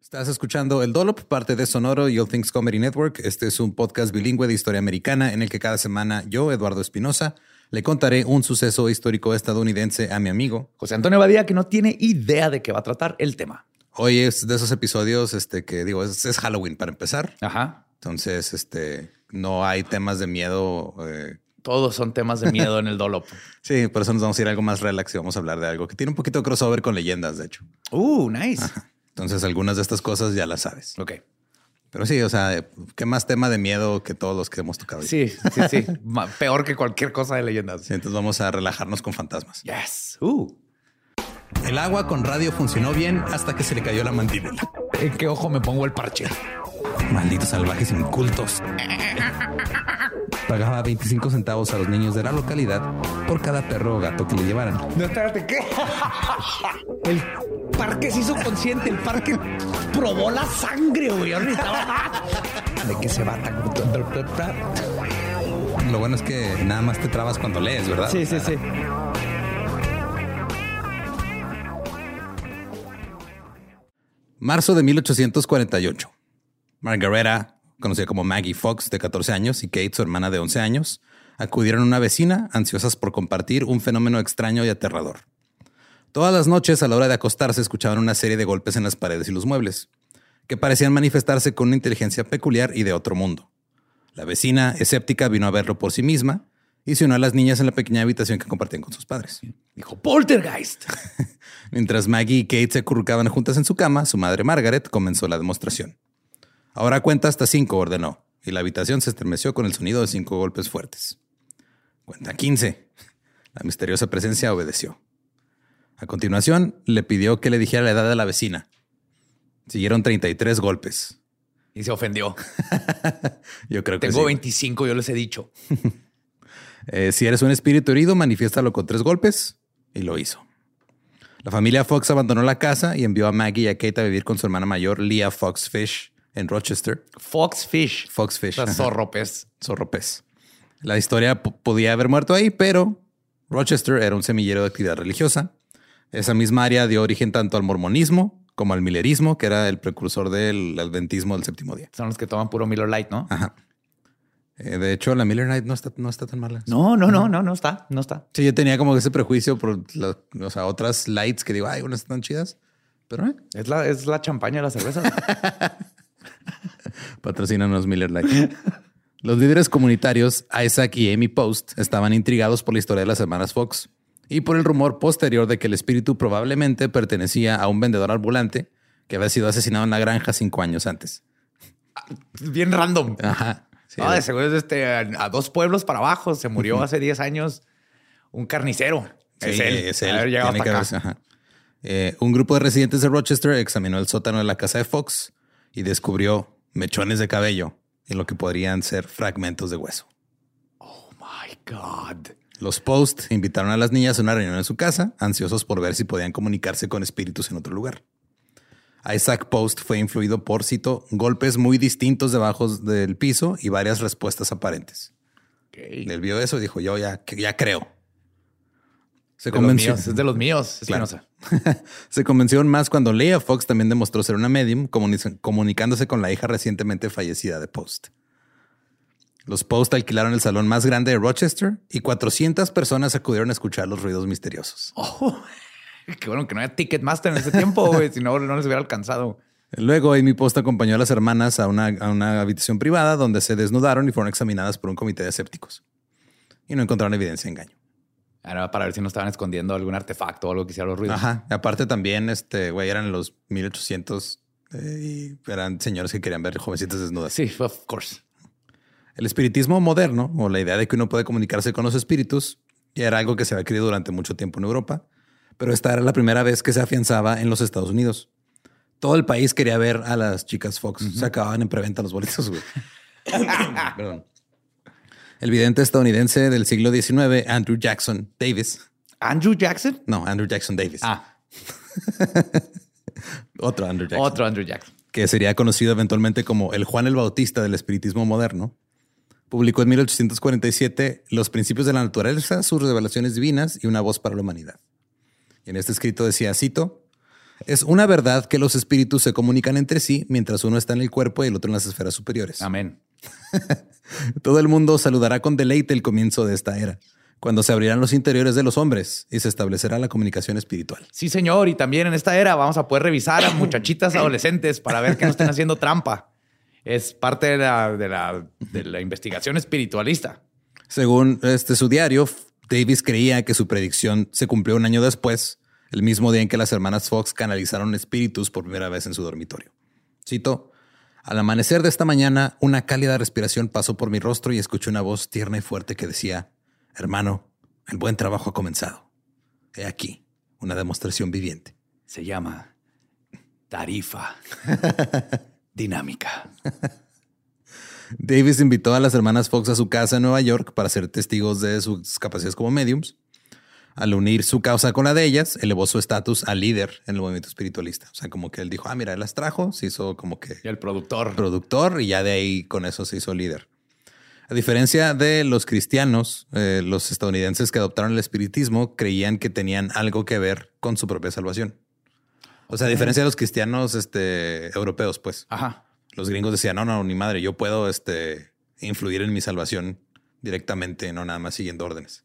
Estás escuchando El Dolop, parte de Sonoro y All Things Comedy Network. Este es un podcast bilingüe de historia americana en el que cada semana yo, Eduardo Espinosa, le contaré un suceso histórico estadounidense a mi amigo José Antonio Badía, que no tiene idea de qué va a tratar el tema. Hoy es de esos episodios este, que digo, es, es Halloween para empezar. Ajá. Entonces, este, no hay temas de miedo. eh, Todos son temas de miedo en el Dolop. sí, por eso nos vamos a ir a algo más relax y vamos a hablar de algo que tiene un poquito de crossover con leyendas, de hecho. Uh, nice. Entonces, algunas de estas cosas ya las sabes. Ok. Pero sí, o sea, ¿qué más tema de miedo que todos los que hemos tocado? Sí, sí, sí. Peor que cualquier cosa de leyendas. Sí, entonces vamos a relajarnos con fantasmas. Yes. Uh. El agua con radio funcionó bien hasta que se le cayó la mandíbula. ¿En qué ojo me pongo el parche? Malditos salvajes incultos. Pagaba 25 centavos a los niños de la localidad por cada perro o gato que le llevaran. No, espérate, ¿qué? El parque se hizo consciente, el parque probó la sangre, güey. Yo necesitaba- ¿De qué se va tan? Lo bueno es que nada más te trabas cuando lees, ¿verdad? Sí, sí, sí. Marzo de 1848. Margareta, conocida como Maggie Fox, de 14 años, y Kate, su hermana de 11 años, acudieron a una vecina ansiosas por compartir un fenómeno extraño y aterrador. Todas las noches, a la hora de acostarse, escuchaban una serie de golpes en las paredes y los muebles, que parecían manifestarse con una inteligencia peculiar y de otro mundo. La vecina, escéptica, vino a verlo por sí misma y se unió a las niñas en la pequeña habitación que compartían con sus padres. Dijo Poltergeist. Mientras Maggie y Kate se acurrucaban juntas en su cama, su madre Margaret comenzó la demostración. Ahora cuenta hasta cinco, ordenó, y la habitación se estremeció con el sonido de cinco golpes fuertes. Cuenta 15. La misteriosa presencia obedeció. A continuación, le pidió que le dijera la edad de la vecina. Siguieron 33 golpes. Y se ofendió. Yo creo que Tengo sí. 25, yo les he dicho. Eh, si eres un espíritu herido, manifiéstalo con tres golpes. Y lo hizo. La familia Fox abandonó la casa y envió a Maggie y a Kate a vivir con su hermana mayor, Leah Fox Fish, en Rochester. Fox Fish. Fox Fish. O sea, ajá. zorro pez. Zorro pez. La historia po- podía haber muerto ahí, pero Rochester era un semillero de actividad religiosa. Esa misma área dio origen tanto al mormonismo como al millerismo, que era el precursor del adventismo del séptimo día. Son los que toman puro Miller Light, ¿no? Ajá. Eh, de hecho, la Miller Night no está, no está tan mala. No, no, no, no, no está, no está. Sí, yo tenía como ese prejuicio por la- o sea, otras lights que digo, ay, unas están chidas. Pero eh, Es la, es la champaña de la cerveza. patrocínanos Miller Light. Los líderes comunitarios Isaac y Amy Post estaban intrigados por la historia de las hermanas Fox y por el rumor posterior de que el espíritu probablemente pertenecía a un vendedor ambulante que había sido asesinado en la granja cinco años antes. Bien random. Ajá. Sí, Ah, de seguro es este, a, dos pueblos para abajo. Se murió hace 10 años un carnicero. Sí, es él. es él. Haber llegado Tiene que hasta acá. haberse, ajá. Eh, un grupo de residentes de Rochester examinó el sótano de la casa de Fox y descubrió mechones de cabello y lo que podrían ser fragmentos de hueso. Oh my God. Los Post invitaron a las niñas a una reunión en su casa, ansiosos por ver si podían comunicarse con espíritus en otro lugar. Isaac Post fue influido por, cito, golpes muy distintos debajo del piso y varias respuestas aparentes. Ok. Él vio eso y dijo, yo ya, ya creo. Se De los convenció. míos, es de los míos. Claro. Se convenció más cuando Leah Fox también demostró ser una medium, comuni- comunicándose con la hija recientemente fallecida de Post. Los Post alquilaron el salón más grande de Rochester y 400 personas acudieron a escuchar los ruidos misteriosos. Oh, qué bueno que no había Ticketmaster en ese tiempo, si no, no les hubiera alcanzado. Luego, Amy Post acompañó a las hermanas a una, a una habitación privada donde se desnudaron y fueron examinadas por un comité de escépticos. Y no encontraron evidencia de engaño. Era para ver si no estaban escondiendo algún artefacto o algo que hiciera los ruidos. Ajá. Y aparte también, este, güey, eran los 1800 eh, y eran señores que querían ver jovencitas desnudas. Sí, of course. El espiritismo moderno, o la idea de que uno puede comunicarse con los espíritus, era algo que se había creído durante mucho tiempo en Europa, pero esta era la primera vez que se afianzaba en los Estados Unidos. Todo el país quería ver a las chicas Fox. Se acababan en preventa los boletos, güey. Perdón. El vidente estadounidense del siglo XIX, Andrew Jackson Davis. ¿Andrew Jackson? No, Andrew Jackson Davis. Ah, Otro Andrew Jackson. otro Andrew Jackson. que sería conocido eventualmente como el Juan el Bautista del espiritismo moderno, publicó en 1847 Los principios de la naturaleza, sus revelaciones divinas y una voz para la humanidad. Y en este escrito decía, cito, es una verdad que los espíritus se comunican entre sí mientras uno está en el cuerpo y el otro en las esferas superiores. Amén. Todo el mundo saludará con deleite el comienzo de esta era, cuando se abrirán los interiores de los hombres y se establecerá la comunicación espiritual. Sí, señor. Y también en esta era vamos a poder revisar a muchachitas adolescentes para ver que no estén haciendo trampa. Es parte de la, de la, de la investigación espiritualista. Según este su diario, Davis creía que su predicción se cumplió un año después, el mismo día en que las hermanas Fox canalizaron espíritus por primera vez en su dormitorio. Cito, al amanecer de esta mañana, una cálida respiración pasó por mi rostro y escuché una voz tierna y fuerte que decía, hermano, el buen trabajo ha comenzado. He aquí, una demostración viviente. Se llama tarifa dinámica. Davis invitó a las hermanas Fox a su casa en Nueva York para ser testigos de sus capacidades como mediums. Al unir su causa con la de ellas, elevó su estatus a líder en el movimiento espiritualista. O sea, como que él dijo, ah, mira, él las trajo, se hizo como que Y el productor. productor y ya de ahí con eso se hizo líder. A diferencia de los cristianos, eh, los estadounidenses que adoptaron el espiritismo creían que tenían algo que ver con su propia salvación. O sea, a diferencia de los cristianos este, europeos, pues Ajá. los gringos decían, no, no, ni madre, yo puedo este, influir en mi salvación directamente, no nada más siguiendo órdenes.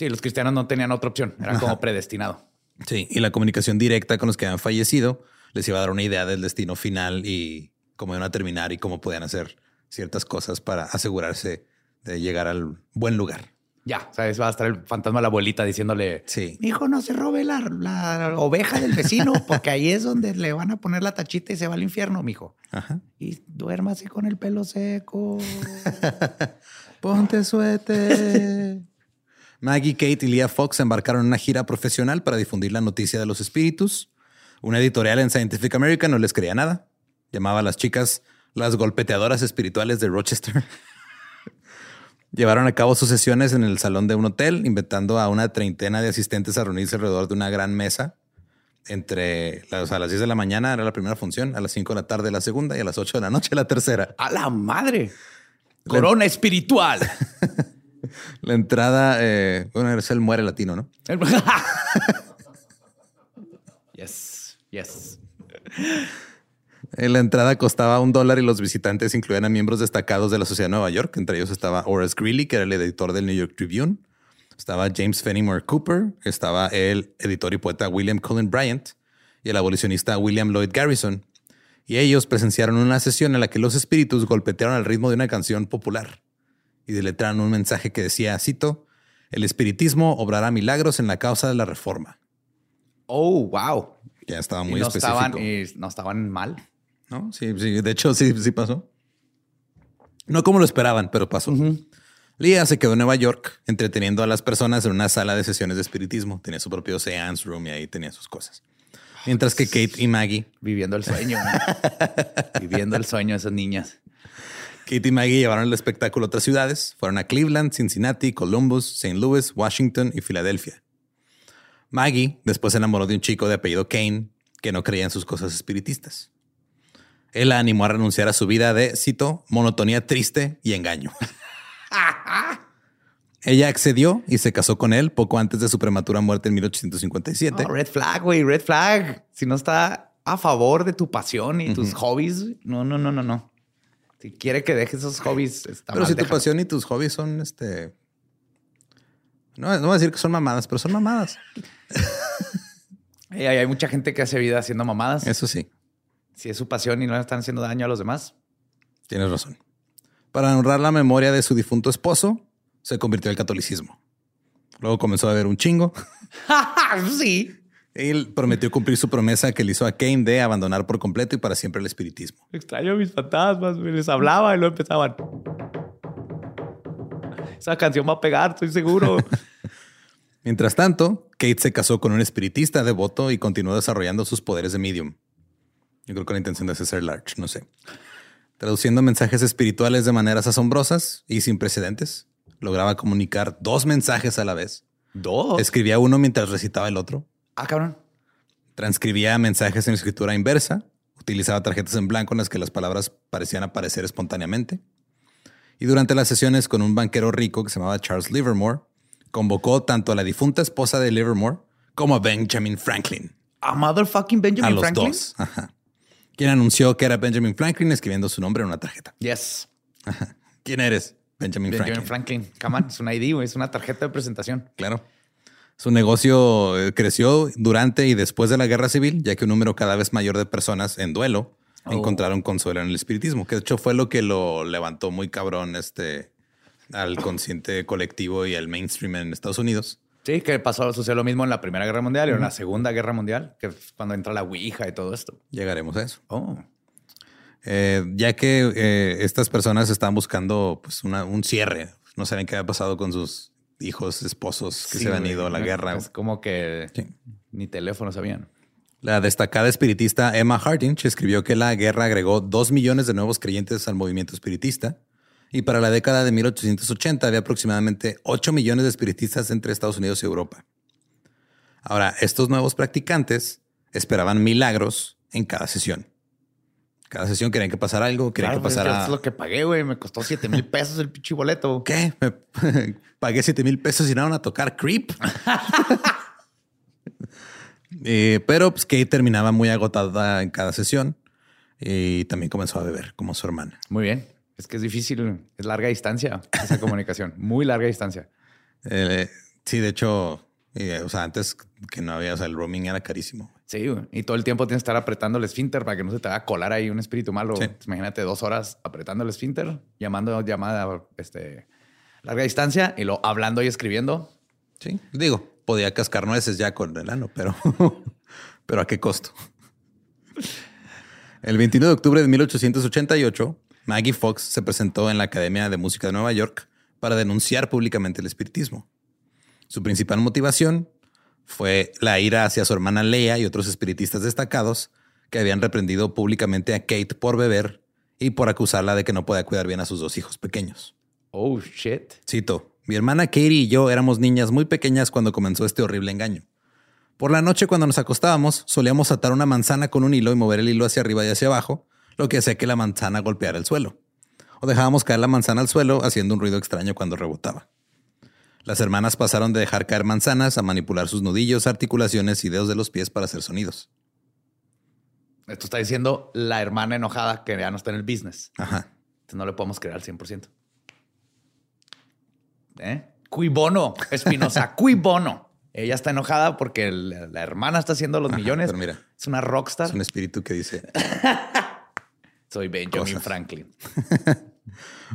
Sí, los cristianos no tenían otra opción. Eran como predestinado. Sí, y la comunicación directa con los que habían fallecido les iba a dar una idea del destino final y cómo iban a terminar y cómo podían hacer ciertas cosas para asegurarse de llegar al buen lugar. Ya, sabes, va a estar el fantasma de la abuelita diciéndole, Sí. hijo, no se robe la, la oveja del vecino, porque ahí es donde le van a poner la tachita y se va al infierno, mijo. Ajá. Y duérmase con el pelo seco. Ponte suete. Maggie, Kate y Leah Fox embarcaron en una gira profesional para difundir la noticia de los espíritus. Una editorial en Scientific American no les creía nada. Llamaba a las chicas las golpeteadoras espirituales de Rochester. Llevaron a cabo sus sesiones en el salón de un hotel, inventando a una treintena de asistentes a reunirse alrededor de una gran mesa. Entre las, a las 10 de la mañana era la primera función, a las 5 de la tarde la segunda y a las 8 de la noche la tercera. ¡A la madre! Corona espiritual. La entrada, eh, bueno, es el muere latino, ¿no? yes, yes. Eh, La entrada costaba un dólar y los visitantes incluían a miembros destacados de la sociedad de Nueva York. Entre ellos estaba Horace Greeley, que era el editor del New York Tribune. Estaba James Fenimore Cooper. Estaba el editor y poeta William Cullen Bryant y el abolicionista William Lloyd Garrison. Y ellos presenciaron una sesión en la que los espíritus golpetearon al ritmo de una canción popular y deletraron un mensaje que decía, cito, el espiritismo obrará milagros en la causa de la reforma. Oh, wow. Ya estaba Y muy no específico. estaban, y no estaban mal. ¿No? Sí, sí, de hecho sí, sí pasó. No como lo esperaban, pero pasó. Leah se quedó en Nueva York entreteniendo a las personas en una sala de sesiones de espiritismo. Tenía su propio seance room y ahí tenía sus cosas. Mientras que Kate y Maggie, Viviendo el sueño. ¿no? Viviendo el sueño de esas niñas. Kate y Maggie llevaron el espectáculo a otras ciudades. Fueron a Cleveland, Cincinnati, Columbus, St. Louis, Washington y Filadelfia. Maggie después se enamoró de un chico de apellido Kane que no creía en sus cosas espiritistas. Él la animó a renunciar a su vida de, cito, monotonía triste y engaño. Ella accedió y se casó con él poco antes de su prematura muerte en 1857. No, red flag, güey, red flag. Si no está a favor de tu pasión y tus hobbies, no, no, no, no, no. Si quiere que dejes esos hobbies, está Pero mal, si tu pasión y tus hobbies son este. No, no voy a decir que son mamadas, pero son mamadas. Ey, hay, hay mucha gente que hace vida haciendo mamadas. Eso sí, Si es su pasión y no le están haciendo daño a los demás. tienes razón. Para honrar la memoria de su difunto esposo, se convirtió al catolicismo. Luego comenzó a ver un chingo. sí. Él prometió cumplir su promesa que le hizo a Kane de abandonar por completo y para siempre el espiritismo. Extraño a mis fantasmas. Les hablaba y luego empezaban. Esa canción va a pegar, estoy seguro. Mientras tanto, Kate se casó con un espiritista devoto y continuó desarrollando sus poderes de medium. Yo creo que la intención de ser large, no sé. Traduciendo mensajes espirituales de maneras asombrosas y sin precedentes, lograba comunicar dos mensajes a la vez. ¿Dos? Escribía uno mientras recitaba el otro. Ah, cabrón. Transcribía mensajes en escritura inversa. Utilizaba tarjetas en blanco en las que las palabras parecían aparecer espontáneamente. Y durante las sesiones con un banquero rico que se llamaba Charles Livermore, convocó tanto a la difunta esposa de Livermore como a Benjamin Franklin. A motherfucking Benjamin a los Franklin. dos. Ajá. Quien anunció que era Benjamin Franklin escribiendo su nombre en una tarjeta. Yes. ¿Quién eres? Benjamin, Benjamin Franklin. Franklin. Come on, es una ID. Es una tarjeta de presentación. Claro. Su negocio eh, creció durante y después de la guerra civil, ya que un número cada vez mayor de personas en duelo Oh. encontraron consuelo en el espiritismo, que de hecho fue lo que lo levantó muy cabrón este, al consciente colectivo y al mainstream en Estados Unidos. Sí, que pasó, sucedió lo mismo en la Primera Guerra Mundial y en la Segunda Guerra Mundial, que es cuando entra la Ouija y todo esto. Llegaremos a eso. Oh. Eh, ya que eh, estas personas están buscando pues, una- un cierre, no saben qué ha pasado con sus hijos, esposos que Sí, se han ido a la guerra. Es como que Sí. ni teléfono sabían. La destacada espiritista Emma Hardinge escribió que la guerra agregó dos millones de nuevos creyentes al movimiento espiritista y para la década de 1880 había aproximadamente 8 millones de espiritistas entre Estados Unidos y Europa. Ahora, estos nuevos practicantes esperaban milagros en cada sesión. Cada sesión querían que pasara algo, querían Claro, que pues, pasara... es lo que pagué, güey. Me costó 7 mil pesos el pinche boleto. ¿Qué? Me pagué 7 mil pesos y no a tocar Creep. Eh, pero pues Kate terminaba muy agotada en cada sesión y también comenzó a beber como su hermana. Muy bien. Es que es difícil. Es larga distancia esa comunicación. Muy larga distancia. Eh, sí, de hecho, eh, o sea, antes que no había, o sea, el roaming era carísimo. Sí, güey. y todo el tiempo tienes que estar apretando el esfínter para que no se te haga colar ahí un espíritu malo. Sí. Imagínate dos horas apretando el esfínter, llamando llamada este, larga distancia y luego hablando y escribiendo. Sí, digo, podía cascar nueces ya con el ano, pero, pero ¿a qué costo? El 29 de octubre de 1888, Maggie Fox se presentó en la Academia de Música de Nueva York para denunciar públicamente el espiritismo. Su principal motivación fue la ira hacia su hermana Leia y otros espiritistas destacados que habían reprendido públicamente a Kate por beber y por acusarla de que no podía cuidar bien a sus dos hijos pequeños. Oh, shit. Cito, mi hermana Katie y yo éramos niñas muy pequeñas cuando comenzó este horrible engaño. Por la noche cuando nos acostábamos, solíamos atar una manzana con un hilo y mover el hilo hacia arriba y hacia abajo, lo que hacía que la manzana golpeara el suelo. O dejábamos caer la manzana al suelo haciendo un ruido extraño cuando rebotaba. Las hermanas pasaron de dejar caer manzanas a manipular sus nudillos, articulaciones y dedos de los pies para hacer sonidos. Esto está diciendo la hermana enojada que ya no está en el business. Ajá. Entonces no le podemos creer al 100%. ¿Eh? Cui bono, Espinosa, cui bono. Ella está enojada porque la, la hermana está haciendo los Ajá, millones. pero mira. es una rockstar. Es un espíritu que dice, Soy Benjamin cosas. Franklin.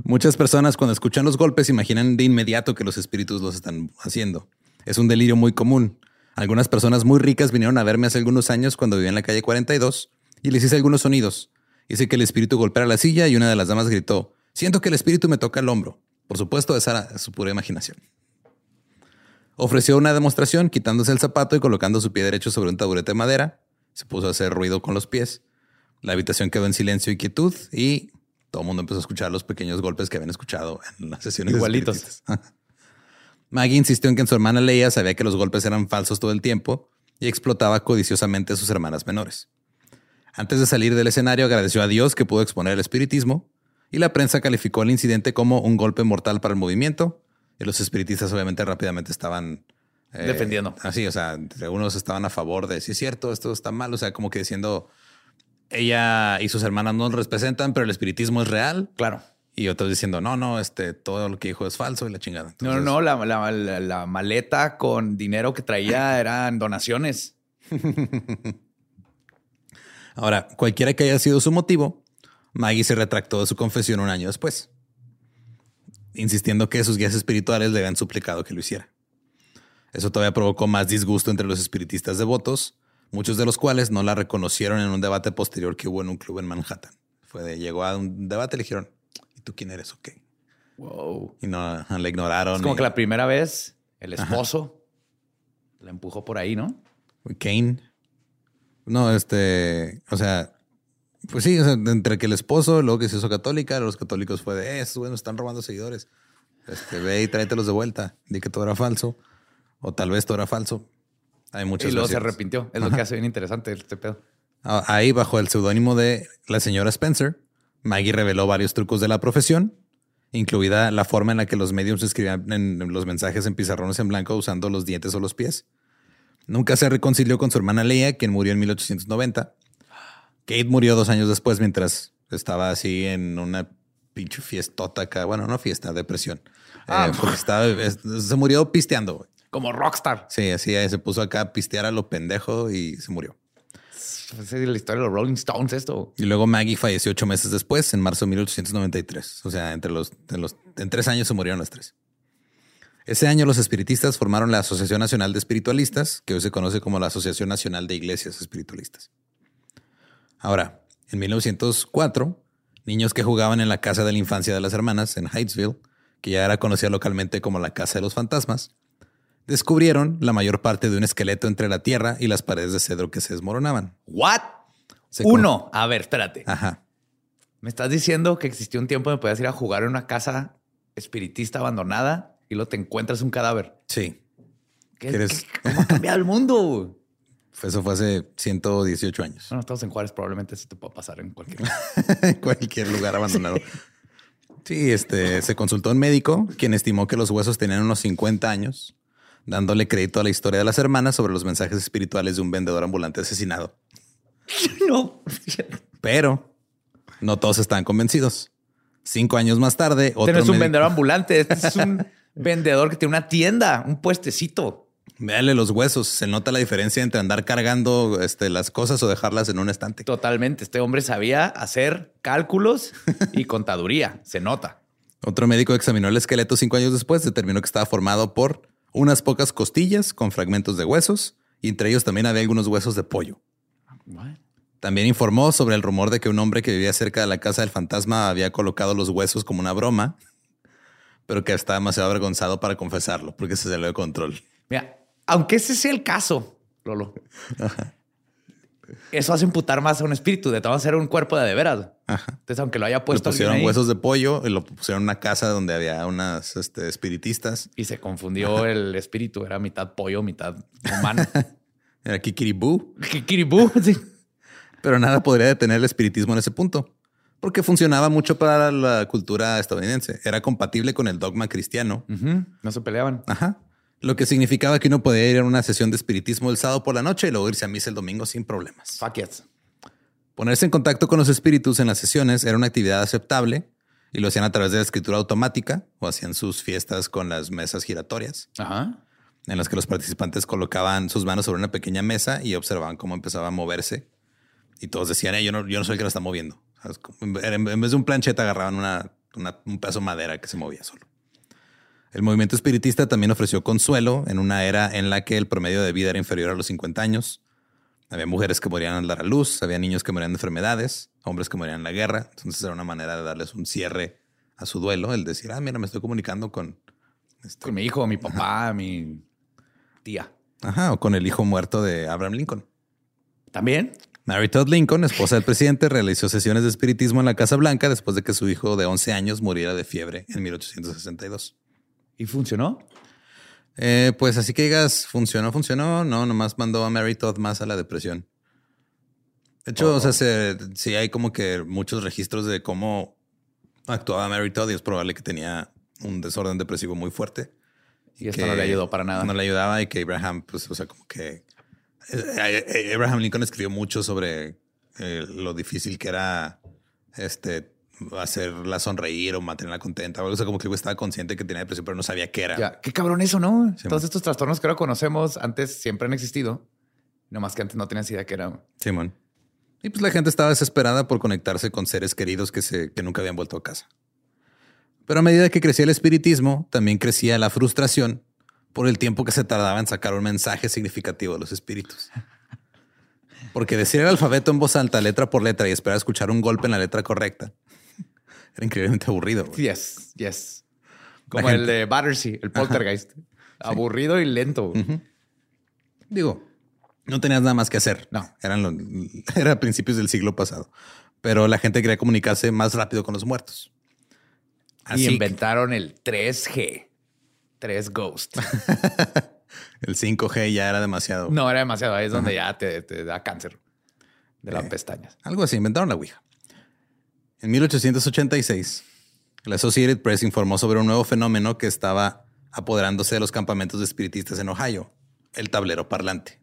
Muchas personas cuando escuchan los golpes imaginan de inmediato que los espíritus los están haciendo. Es un delirio muy común. Algunas personas muy ricas vinieron a verme hace algunos años cuando vivía en la calle 42 y les hice algunos sonidos. Hice que el espíritu golpeara la silla y una de las damas gritó, siento que el espíritu me toca el hombro. Por supuesto, esa era su pura imaginación. Ofreció una demostración quitándose el zapato y colocando su pie derecho sobre un taburete de madera. Se puso a hacer ruido con los pies. La habitación quedó en silencio y quietud y todo el mundo empezó a escuchar los pequeños golpes que habían escuchado en las sesiones. Igualitos. Maggie insistió en que en su hermana Leia sabía que los golpes eran falsos todo el tiempo y explotaba codiciosamente a sus hermanas menores. Antes de salir del escenario agradeció a Dios que pudo exponer el espiritismo y la prensa calificó el incidente como un golpe mortal para el movimiento y los espiritistas obviamente rápidamente estaban eh, Defendiendo. Así, o sea, algunos estaban a favor de si es cierto, esto está mal, o sea, como que diciendo ella y sus hermanas no lo representan, pero el espiritismo es real. Claro. Y otros diciendo, no, no, este, todo lo que dijo es falso y la chingada. No, no, Entonces, no. La, la- la- la maleta con dinero que traía eran donaciones. Ahora, cualquiera que haya sido su motivo, Maggie se retractó de su confesión un año después, insistiendo que sus guías espirituales le habían suplicado que lo hiciera. Eso todavía provocó más disgusto entre los espiritistas devotos, muchos de los cuales no la reconocieron en un debate posterior que hubo en un club en Manhattan. Fue de, llegó a un debate y le dijeron, ¿y tú quién eres? Ok. Wow. Y no la ignoraron. Es como y- que la primera vez el esposo La empujó por ahí, ¿no? Kane. No, este, o sea, pues sí, entre que el esposo, luego que se hizo católica, los católicos fue de, eso, bueno, están robando seguidores. Este, ve y tráetelos de vuelta. Di que todo era falso. O tal vez todo era falso. Hay muchas Y luego se arrepintió. Es lo que hace bien interesante este pedo. Ah, ahí, bajo el seudónimo de la señora Spencer, Maggie reveló varios trucos de la profesión, incluida la forma en la que los medios escribían en los mensajes en pizarrones en blanco usando los dientes o los pies. Nunca se reconcilió con su hermana Leia, quien murió en 1890. Kate murió dos años después mientras estaba así en una pinche fiestota acá. Bueno, no fiesta, depresión. Ah. Eh, porque estaba, es- se murió pisteando. Como rockstar. Sí, así se puso acá a pistear a lo pendejo y se murió. Es la historia de los Rolling Stones esto. Y luego Maggie falleció ocho meses después, en marzo de 1893. O sea, entre los, en los en tres años se murieron las tres. Ese año los espiritistas formaron la Asociación Nacional de Espiritualistas, que hoy se conoce como la Asociación Nacional de Iglesias Espiritualistas. Ahora, en 1904, niños que jugaban en la casa de la infancia de las hermanas en Hydesville, que ya era conocida localmente como la Casa de los Fantasmas, descubrieron la mayor parte de un esqueleto entre la tierra y las paredes de cedro que se desmoronaban. ¿What? Se Uno. A ver, espérate. Ajá. Me estás diciendo que existió un tiempo donde podías ir a jugar en una casa espiritista abandonada y luego te encuentras un cadáver. Sí. ¿Qué, ¿Quieres- qué- cómo ha cambiado el mundo? Eso fue hace 118 años. Bueno, estamos en Juárez, probablemente sí te puede pasar en cualquier En cualquier lugar abandonado. Sí, este se consultó un médico quien estimó que los huesos tenían unos 50 años, dándole crédito a la historia de las hermanas sobre los mensajes espirituales de un vendedor ambulante asesinado. No. Pero no todos estaban convencidos. Cinco años más tarde, Este otro no es un vendedor ambulante, este es un vendedor que tiene una tienda, un puestecito. Véale los huesos. Se nota la diferencia entre andar cargando este, las cosas o dejarlas en un estante. Totalmente. Este hombre sabía hacer cálculos y contaduría. Se nota. Otro médico examinó el esqueleto cinco años después, determinó que estaba formado por unas pocas costillas con fragmentos de huesos y entre ellos también había algunos huesos de pollo. También informó sobre el rumor de que un hombre que vivía cerca de la casa del fantasma había colocado los huesos como una broma, pero que estaba demasiado avergonzado para confesarlo porque se salió de control. Mira, aunque ese sea el caso, Lolo, eso hace imputar más a un espíritu. De todo ser un cuerpo de de veras. Ajá. Entonces, aunque lo haya Le puesto alguien pusieron ahí huesos de pollo y lo pusieron en una casa donde había unas este, espiritistas. y se confundió el espíritu, era mitad pollo, mitad humano. Era Kikiribú. Kikiribú. Sí. Pero nada podría detener el espiritismo en ese punto, porque funcionaba mucho para la cultura estadounidense. Era compatible con el dogma cristiano. No se peleaban. Ajá. Lo que significaba que uno podía ir a una sesión de espiritismo el sábado por la noche y luego irse a misa el domingo sin problemas. Fuck yes. Ponerse en contacto con los espíritus en las sesiones era una actividad aceptable y lo hacían a través de la escritura automática o hacían sus fiestas con las mesas giratorias, Ajá. en las que los participantes colocaban sus manos sobre una pequeña mesa y observaban cómo empezaba a moverse. Y todos decían, "Eh, yo, no, yo no soy el que lo está moviendo. En vez de un plancheta agarraban una, una- un pedazo de madera que se movía solo. El movimiento espiritista también ofreció consuelo en una era en la que el promedio de vida era inferior a los 50 años. Había mujeres que morían al dar a luz, había niños que morían de enfermedades, hombres que morían en la guerra. Entonces era una manera de darles un cierre a su duelo, el decir, ah, mira, me estoy comunicando con, este, Con mi hijo, mi papá, mi tía. ajá, o con el hijo muerto de Abraham Lincoln. También. Mary Todd Lincoln, esposa del presidente, realizó sesiones de espiritismo en la Casa Blanca después de que su hijo de 11 años muriera de fiebre en 1862. ¿Y funcionó? Eh, pues así que digas, funcionó, funcionó. No, nomás mandó a Mary Todd más a la depresión. De hecho, o sea, se- sí hay como que muchos registros de cómo actuaba Mary Todd y es probable que tenía un desorden depresivo muy fuerte. Y esto no le ayudó para nada. No le ayudaba y que Abraham, pues, o sea, como que eh, eh, Abraham Lincoln escribió mucho sobre eh, lo difícil que era este hacerla sonreír o mantenerla contenta. O sea, como que estaba consciente que tenía depresión, pero no sabía qué era. Ya, qué cabrón eso, ¿no? Sí, Todos man. estos trastornos que ahora conocemos antes siempre han existido. Nomás que antes no tenías idea que era. Simón. Y pues la gente estaba desesperada por conectarse con seres queridos que, se, que nunca habían vuelto a casa. Pero a medida que crecía el espiritismo, también crecía la frustración por el tiempo que se tardaba en sacar un mensaje significativo de los espíritus. Porque decir el alfabeto en voz alta, letra por letra, y esperar a escuchar un golpe en la letra correcta, era increíblemente aburrido. güey. Yes, yes. Como el de Battersea, el poltergeist. Aburrido y lento. Digo, no tenías nada más que hacer. No. Eran los, era a principios del siglo pasado. Pero la gente quería comunicarse más rápido con los muertos. y inventaron el 3G. 3 Ghost. el 5G ya era demasiado. No, era demasiado. Ahí es donde ya te, da cáncer de las Eh, pestañas. Algo así, inventaron la Ouija. En 1886, la Associated Press informó sobre un nuevo fenómeno que estaba apoderándose de los campamentos de espiritistas en Ohio, el tablero parlante.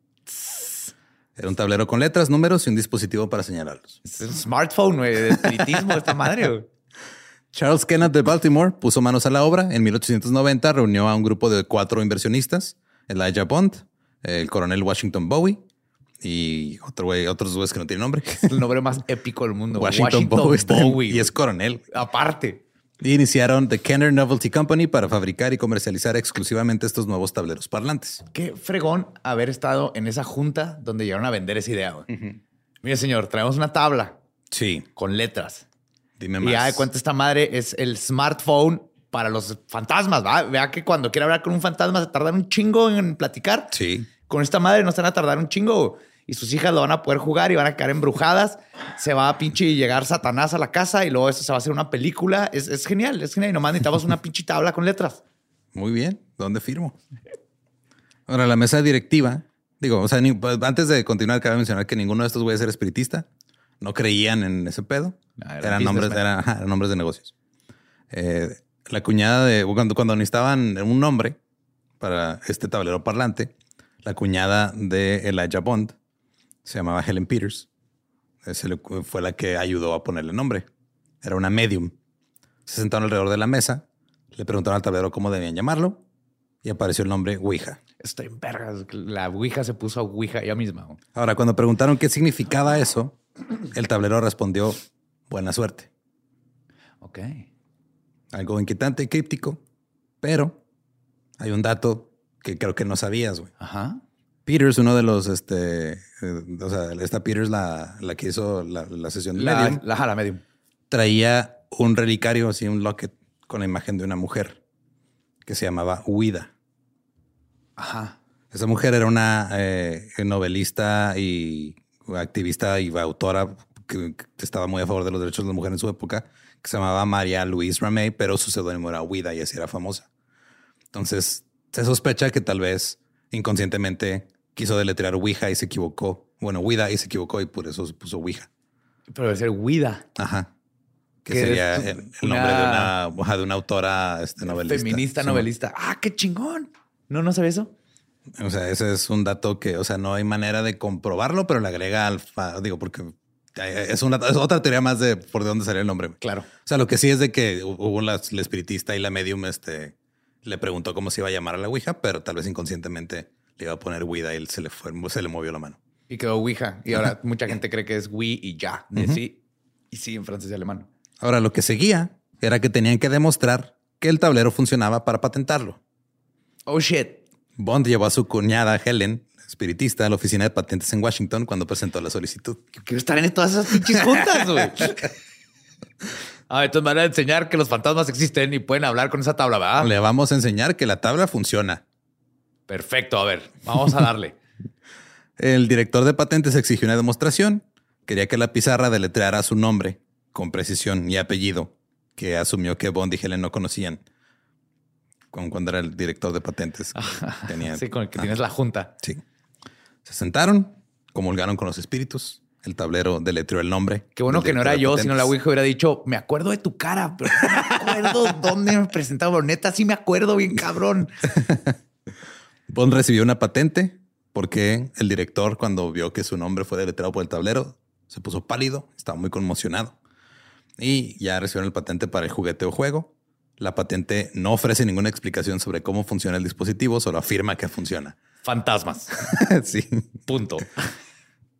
Era un tablero con letras, números y un dispositivo para señalarlos. Es un smartphone, güey, de espiritismo esta madre. Charles Kenneth de Baltimore puso manos a la obra. En 1890 reunió a un grupo de cuatro inversionistas, Elijah Bond, el coronel Washington Bowie y otro güey, otros güeyes que no tienen nombre. Es el nombre más épico del mundo. Washington, Bowie, en- y es coronel. Aparte. Y iniciaron The Kenner Novelty Company para fabricar y comercializar exclusivamente estos nuevos tableros parlantes. Qué fregón haber estado en esa junta donde llegaron a vender esa idea. güey. Mire, señor, traemos una tabla Sí, con letras. dime Y más. ya de cuenta esta madre es el smartphone para los fantasmas. ¿va? Vea que cuando quiere hablar con un fantasma se tardan un chingo en platicar. Sí. Con esta madre no se van a tardar un chingo. Y sus hijas lo van a poder jugar y van a quedar embrujadas. Se va a pinche llegar Satanás a la casa y luego eso se va a hacer una película. Es, es genial, es genial. Y nomás necesitamos una pinche tabla con letras. Muy bien. ¿Dónde firmo? Ahora, la mesa directiva, digo, o sea, ni- pues, antes de continuar, cabe mencionar que ninguno de estos güeyes era espiritista. No creían en ese pedo. Ah, eran eran, nombres, ajá, eran nombres de negocios. Eh, la cuñada de cuando, cuando necesitaban un nombre para este tablero parlante, la cuñada de Elijah Bond se llamaba Helen Peters. Ese fue la que ayudó a ponerle nombre. Era una medium. Se sentaron alrededor de la mesa, le preguntaron al tablero cómo debían llamarlo y apareció el nombre Ouija. Estoy en vergas. La Ouija se puso Ouija ella misma. Ahora, cuando preguntaron qué significaba eso, el tablero respondió buena suerte. Ok. Algo inquietante y críptico, pero hay un dato que creo que no sabías, güey. Ajá. Peters, uno de los, este, eh, o sea, esta Peters, la, la que hizo la, la sesión de La, medium, la, ajá, la medium. traía un relicario, así un locket con la imagen de una mujer que se llamaba Huida. Ajá. Esa mujer era una eh, novelista y activista y autora que, que estaba muy a favor de los derechos de la mujer en su época, que se llamaba María Louise Ramey, pero su seudónimo era Huida y así era famosa. Entonces, se sospecha que tal vez inconscientemente quiso deletrear Ouija y se equivocó. Bueno, Huida y se equivocó y por eso se puso Ouija. Pero debe ser Ouida. Ajá. Que sería el, el nombre de una, de una autora este, novelista. Feminista Sí. novelista. Ah, qué chingón. No, no sabía eso. O sea, ese es un dato que, o sea, no hay manera de comprobarlo, pero le agrega alfa, digo, porque es una es otra teoría más de por de dónde salió el nombre. Claro. O sea, lo que sí es de que hubo la, la espiritista y la medium, este, le preguntó cómo se iba a llamar a la Ouija, pero tal vez inconscientemente le iba a poner Ouida y él se le fue, se le movió la mano. Y quedó Ouija. Y ahora mucha gente cree que es Wii y ya. De sí. Y sí, en francés y alemán. Ahora, lo que seguía era que tenían que demostrar que el tablero funcionaba para patentarlo. Oh, shit. Bond llevó a su cuñada Helen, espiritista, a la oficina de patentes en Washington cuando presentó la solicitud. Yo quiero estar en todas esas pinches juntas, güey. Ah, entonces me van a enseñar que los fantasmas existen y pueden hablar con esa tabla, ¿verdad? Le vamos a enseñar que la tabla funciona. Perfecto. A ver, vamos a darle. El director de patentes exigió una demostración. Quería que la pizarra deletreara su nombre con precisión y apellido, que asumió que Bond y Helen no conocían. Con cuando era el director de patentes. tenía- Sí, con el que Ah, tienes la junta. sí. Se sentaron, comulgaron con los espíritus. El tablero deletreó el nombre. Qué bueno que no era yo, sino la. Ouija hubiera dicho, me acuerdo de tu cara, pero no me acuerdo dónde me presentaba. Neta, sí me acuerdo bien cabrón. Bond recibió una patente porque el director, cuando vio que su nombre fue deletreado por el tablero, se puso pálido, estaba muy conmocionado. Y ya recibieron el patente para el juguete o juego. La patente no ofrece ninguna explicación sobre cómo funciona el dispositivo, solo afirma que funciona. Fantasmas. sí. Punto.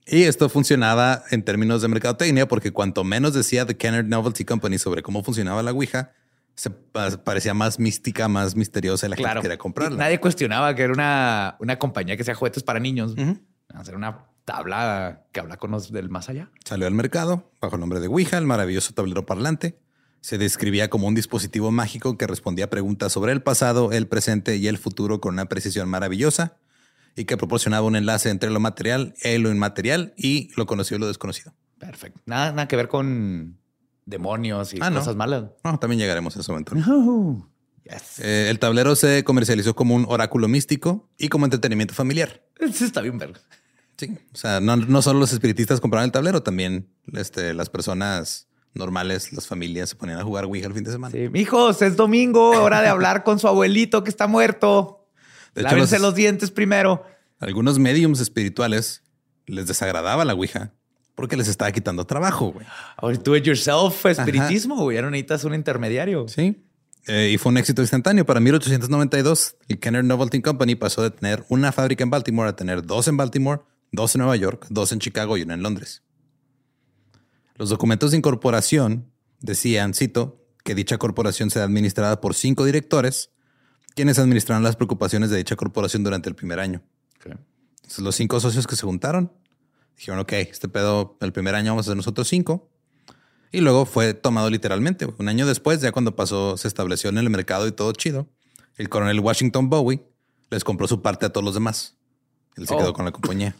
Y esto funcionaba en términos de mercadotecnia porque cuanto menos decía The Kenner Novelty Company sobre cómo funcionaba la Ouija, se pa- parecía más mística, más misteriosa y la Claro. gente quería comprarla. Nadie cuestionaba que era una, una compañía que hacía juguetes para niños. Hacer una tabla que habla con los del más allá. Salió al mercado bajo el nombre de Ouija, el maravilloso tablero parlante. Se describía como un dispositivo mágico que respondía a preguntas sobre el pasado, el presente y el futuro con una precisión maravillosa. Y que proporcionaba un enlace entre lo material y lo inmaterial y lo conocido y lo desconocido. Perfecto. Nada, nada que ver con demonios y Ah, no. cosas malas. No, también llegaremos a ese momento. ¿no? No. Yes. Eh, el tablero se comercializó como un oráculo místico y como entretenimiento familiar. Eso está bien verga. Sí, o sea, no, no solo los espiritistas compraban el tablero, también este, las personas normales, las familias se ponían a jugar Ouija el fin de semana. Sí. Hijos, es domingo, hora de hablar con su abuelito que está muerto. De hecho, los- los dientes primero. Algunos mediums espirituales les desagradaba la Ouija porque les estaba quitando trabajo, güey. Ahora, do it yourself, espiritismo, güey. Ya no necesitas un intermediario. Sí. Eh, y fue un éxito instantáneo. Para 1892, el Kenner Novelty Company pasó de tener una fábrica en Baltimore a tener dos en Baltimore, dos en Nueva York, dos en Chicago y una en Londres. Los documentos de incorporación decían, cito, que dicha corporación sea administrada por cinco directores, quienes administraron las preocupaciones de dicha corporación durante el primer año. Entonces, los cinco socios que se juntaron dijeron, ok, este pedo, el primer año vamos a ser nosotros cinco. Y luego fue tomado literalmente. Un año después, ya cuando pasó, se estableció en el mercado y todo chido, el coronel Washington Bowie les compró su parte a todos los demás. Él se Oh. quedó con la compañía.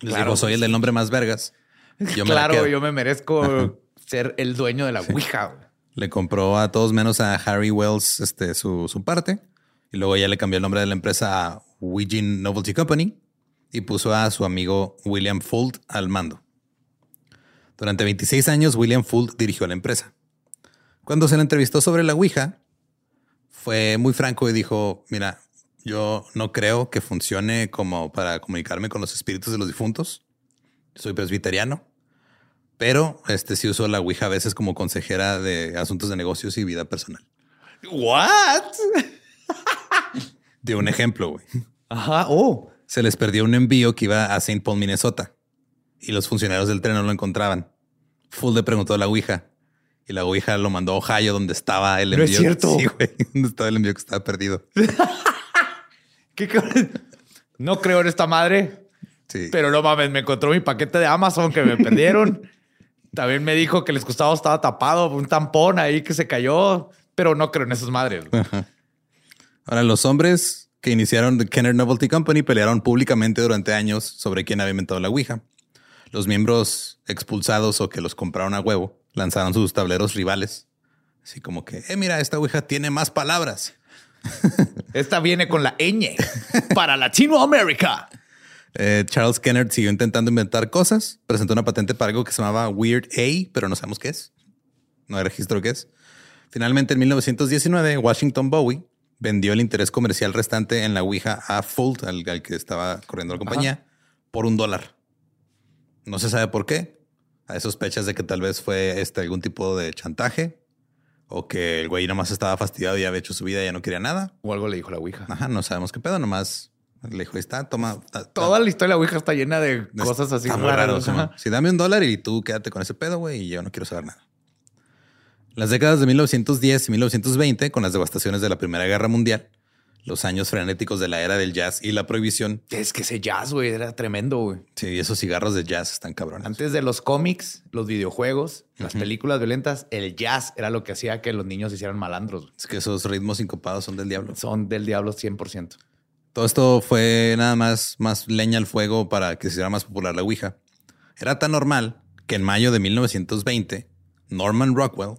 Les Claro, dijo, soy el del nombre más vergas. Yo me la claro, quedo". yo me merezco ser el dueño de la Ouija. Le compró a todos menos a Harry Wells este, su, su parte. Y luego ya le cambió el nombre de la empresa a Wiggin Novelty Company y puso a su amigo William Fuld al mando. Durante 26 años, William Fuld dirigió la empresa. Cuando se le entrevistó sobre la Ouija, fue muy franco y dijo, mira, yo no creo que funcione como para comunicarme con los espíritus de los difuntos. Soy presbiteriano. Pero este sí uso la Ouija a veces como consejera de asuntos de negocios y vida personal. What? De un ejemplo, güey. Ajá. Oh. Se les perdió un envío que iba a St. Paul, Minnesota. Y los funcionarios del tren no lo encontraban. Full le preguntó a la Ouija. Y la Ouija lo mandó a Ohio, donde estaba el No envío. es cierto. Sí, güey. Donde estaba el envío que estaba perdido. ¿Qué? No creo en esta madre, Sí. pero no mames, me encontró mi paquete de Amazon que me perdieron. También me dijo que el excusado estaba tapado, un tampón ahí que se cayó, pero no creo en esas madres. Ahora, los hombres que iniciaron The Kenner Novelty Company pelearon públicamente durante años sobre quién había inventado la Ouija. Los miembros expulsados o que los compraron a huevo lanzaron sus tableros rivales. Así como que, eh, mira, esta Ouija tiene más palabras. Esta viene con la ñ para Latinoamérica. Eh, Charles Kenner siguió intentando inventar cosas. Presentó una patente para algo que se llamaba Weird A, pero no sabemos qué es. No hay registro qué es. Finalmente, en 1919, Washington Bowie vendió el interés comercial restante en la Ouija a Fuld, al, al que estaba corriendo la compañía, por un dólar. No se sabe por qué. Hay sospechas de que tal vez fue este, algún tipo de chantaje o que el güey nomás estaba fastidiado y había hecho su vida y ya no quería nada. O algo le dijo la Ouija. Ajá, no sabemos qué pedo, nomás le dijo, ahí está, toma. ta- ta- Toda la historia de la Ouija está llena de cosas así Está muy raro. Si dame un dólar y tú quédate con ese pedo, güey, y yo no quiero saber nada. Las décadas de 1910 y 1920, con las devastaciones de la Primera Guerra Mundial, los años frenéticos de la era del jazz y la prohibición, Es que ese jazz, güey, era tremendo, güey. sí, esos cigarros de jazz están cabrones. Antes de los cómics, los videojuegos, las películas violentas, el jazz era lo que hacía que los niños se hicieran malandros. Es que esos ritmos sincopados son del diablo. Son del diablo 100%. Todo esto fue nada más, más leña al fuego para que se hiciera más popular la Ouija. Era tan normal que en mayo de 1920, Norman Rockwell,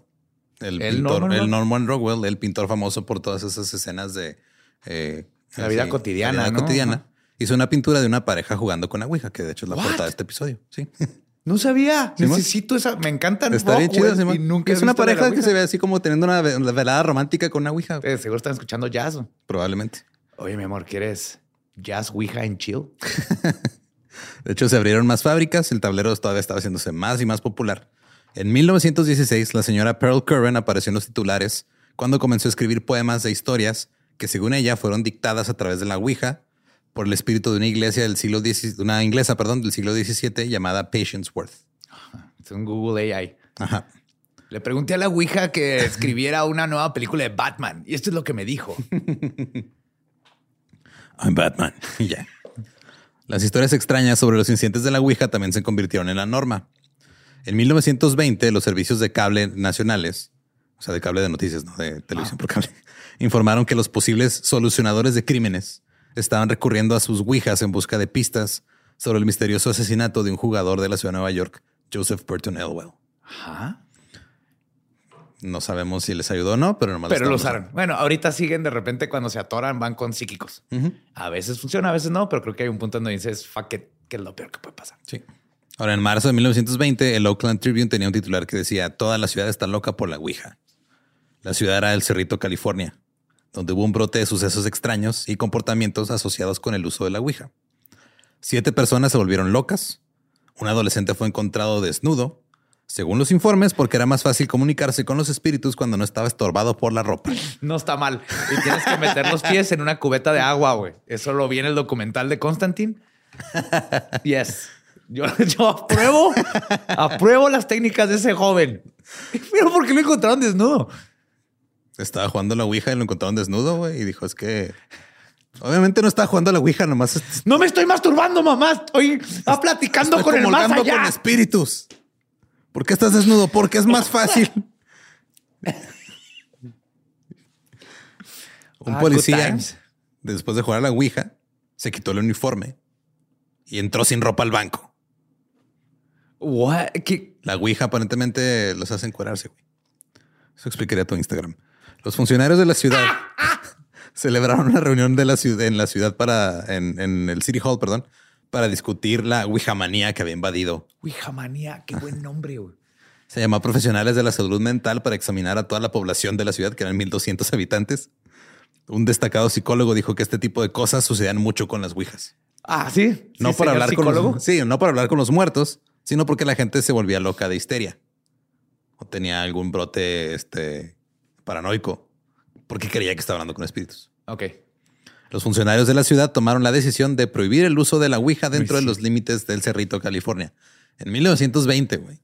el, ¿El pintor, Norman el Norman Rockwell, el pintor famoso por todas esas escenas de eh, La vida cotidiana, la vida ¿no? cotidiana, Ajá. hizo una pintura de una pareja jugando con la Ouija, que de hecho es la What? portada de este episodio. Sí, No sabía. Necesito esa. Me encantan. está bien chido. Nunca es una pareja que se ve así como teniendo una ve- una velada romántica con una Ouija. Eh, seguro están escuchando jazz. Probablemente. Oye, mi amor, ¿quieres jazz Ouija en chill? De hecho, se abrieron más fábricas, el tablero todavía estaba haciéndose más y más popular. En 1916, la señora Pearl Curran apareció en los titulares cuando comenzó a escribir poemas e historias que, según ella, fueron dictadas a través de la Ouija por el espíritu de una iglesia del siglo XVII, una inglesa, perdón, del siglo XVII llamada Patience Worth. Es un Google AI. Ajá. Le pregunté a la Ouija que escribiera una nueva película de Batman y esto es lo que me dijo. I'm Batman. Y ya. Las historias extrañas sobre los incidentes de la Ouija también se convirtieron en la norma. En 1920, los servicios de cable nacionales, o sea, de cable de noticias, no de televisión por cable, informaron que los posibles solucionadores de crímenes estaban recurriendo a sus ouijas en busca de pistas sobre el misterioso asesinato de un jugador de la ciudad de Nueva York, Joseph Burton Elwell. Ajá. No sabemos si les ayudó o no, pero nomás Pero lo usaron. Bueno, ahorita siguen de repente cuando se atoran, van con psíquicos. A veces funciona, a veces no, pero creo que hay un punto donde dices, fuck it, que es lo peor que puede pasar. Sí. Ahora, en marzo de 1920, el Oakland Tribune tenía un titular que decía: Toda la ciudad está loca por la Ouija. La ciudad era el Cerrito, California, donde hubo un brote de sucesos extraños y comportamientos asociados con el uso de la Ouija. Siete personas se volvieron locas. Un adolescente fue encontrado desnudo, según los informes, porque era más fácil comunicarse con los espíritus cuando no estaba estorbado por la ropa. No está mal. Y tienes que meter los pies en una cubeta de agua, güey. Eso lo vi en el documental de Constantine. Yes. Yo, yo apruebo, apruebo las técnicas de ese joven. Pero ¿por qué lo encontraron desnudo? Estaba jugando la Ouija y lo encontraron desnudo, güey, y dijo: Es que. Obviamente no estaba jugando a la Ouija, nomás es- No me estoy masturbando, mamá. Estoy platicando Estoy con el más allá. con espíritus. ¿Por qué estás desnudo? Porque es más fácil. Un Ah, policía, después de jugar a la Ouija, se quitó el uniforme y entró sin ropa al banco. What? ¿Qué? La Ouija aparentemente los hace encuerarse, güey. Eso explicaría tu Instagram. Los funcionarios de la ciudad celebraron una reunión de la ciudad en la ciudad para en, en el City Hall, perdón, para discutir la Ouija manía que había invadido Ouija manía. Qué buen nombre, güey. Se llamó a profesionales de la salud mental para examinar a toda la población de la ciudad, que eran 1200 habitantes. Un destacado psicólogo dijo que este tipo de cosas sucedían mucho con las ouijas. Ah, sí. No Sí, para señor hablar con los, sí, no hablar con los muertos, sino porque la gente se volvía loca de histeria o tenía algún brote este paranoico porque creía que estaba hablando con espíritus. Ok. Los funcionarios de la ciudad tomaron la decisión de prohibir el uso de la Ouija dentro de los límites del Cerrito, California. En 1920, güey.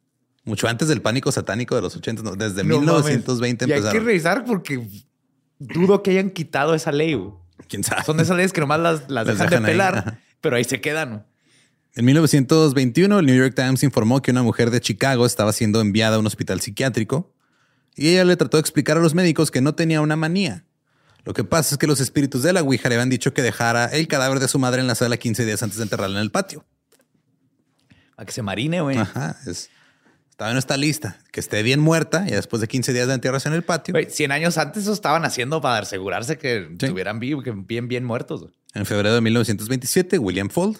Mucho antes del pánico satánico de los 80, no, desde No 1920 mames. Y hay que empezaron. revisar porque dudo que hayan quitado esa ley. güey. ¿Quién sabe? Son de esas leyes que nomás las, las Las dejan, dejan de pelar, pero ahí se quedan. En 1921, el New York Times informó que una mujer de Chicago estaba siendo enviada a un hospital psiquiátrico y ella le trató de explicar a los médicos que no tenía una manía. Lo que pasa es que los espíritus de la Ouija le habían dicho que dejara el cadáver de su madre en la sala 15 días antes de enterrarla en el patio. A que se marine, güey. Ajá, es, todavía no está lista. Que esté bien muerta y después de 15 días de entierras en el patio. Güey, 100 años antes eso estaban haciendo para asegurarse que Sí. estuvieran vivos, que bien, bien muertos. En febrero de 1927, William Fold,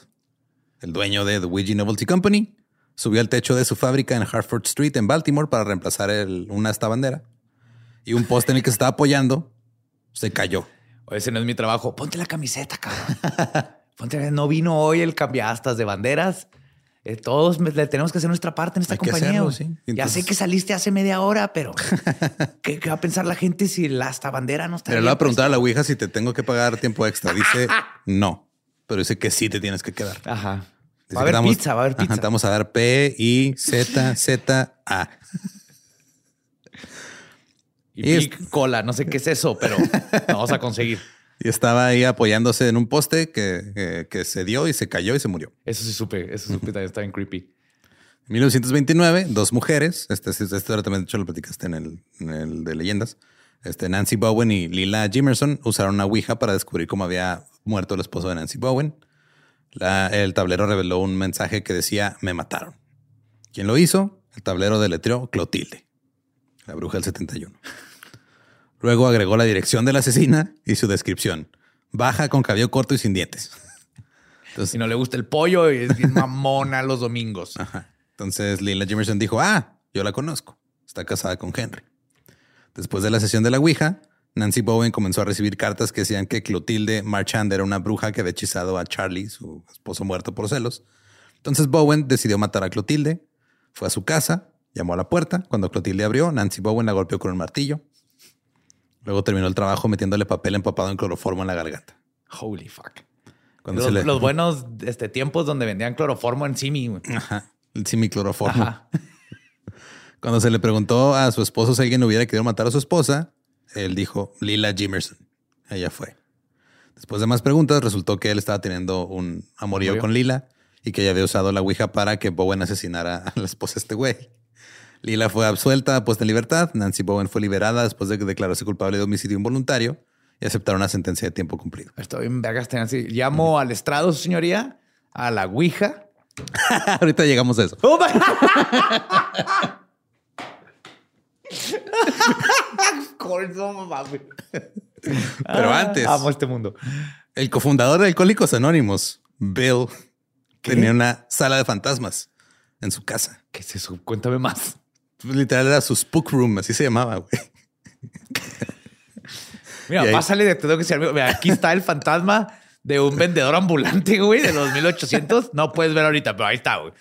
el dueño de The Ouija Novelty Company, subió al techo de su fábrica en Hartford Street en Baltimore para reemplazar el- una esta bandera. Y un poste en el que se estaba apoyando se cayó. O ese no es mi trabajo. Ponte la camiseta, cabrón. Ponte, no vino hoy el cambiastas de banderas. Eh, todos le tenemos que hacer nuestra parte en esta Hay compañía. hacerlo. Ya sé que saliste hace media hora, pero ¿qué, qué va a pensar la gente si la hasta bandera no está Pero le voy a preguntar a la Ouija si te tengo que pagar tiempo extra. Dice no, pero dice que sí te tienes que quedar. Ajá. Dice Va a haber pizza, va a haber Ajá, pizza. te vamos a dar P, I, Z, Z, A. Y, y cola, no sé qué es eso, pero lo vamos a conseguir. Y estaba ahí apoyándose en un poste que, que- que se dio y se cayó y se murió. Eso sí supe, eso supe también está bien creepy. En 1929, dos mujeres, este, este, este también de hecho lo platicaste en el, en el de leyendas, este, Nancy Bowen y Lila Jimerson usaron una Ouija para descubrir cómo había muerto el esposo de Nancy Bowen. La- el tablero reveló un mensaje que decía, me mataron. ¿Quién lo hizo? El tablero deletreó Clotilde, la bruja del 71. Luego agregó la dirección de la asesina y su descripción. Baja con cabello corto y sin dientes. Si no le gusta el pollo, es bien mamona los domingos. Ajá. Entonces Lila Jimerson dijo, ah, yo la conozco. Está casada con Henry. Después de la sesión de la Ouija, Nancy Bowen comenzó a recibir cartas que decían que Clotilde Marchand era una bruja que había hechizado a Charlie, su esposo muerto por celos. Entonces Bowen decidió matar a Clotilde, fue a su casa, llamó a la puerta. Cuando Clotilde abrió, Nancy Bowen la golpeó con un martillo. Luego terminó el trabajo metiéndole papel empapado en cloroformo en la garganta. Holy fuck. Cuando Los, se le... los buenos este, tiempos donde vendían cloroformo en Simi. Ajá, el semicloroformo. Ajá. Cuando se le preguntó a su esposo si alguien hubiera querido matar a su esposa, él dijo Lila Jimerson. Ella fue. Después de más preguntas, resultó que él estaba teniendo un amorío Amorío. con Lila y que ella había usado la Ouija para que Bowen asesinara a la esposa de este güey. Lila fue absuelta, puesta en libertad. Nancy Bowen fue liberada después de que declararse culpable de homicidio involuntario y aceptar una sentencia de tiempo cumplido. Estoy en vergas. así. Llamo al estrado, su señoría, a la Ouija. Ahorita llegamos a eso. Oh. Pero Ah, antes, Amo este mundo. el cofundador de Alcohólicos Anónimos, Bill, tenía una sala de fantasmas en su casa. ¿Qué es eso? Cuéntame más. Pues, Literal era su spook room, así se llamaba, güey. Mira, ahí- pásale de todo que. Mira, aquí está el fantasma de un vendedor ambulante, güey, de los 1800. No puedes ver ahorita, pero ahí está, güey.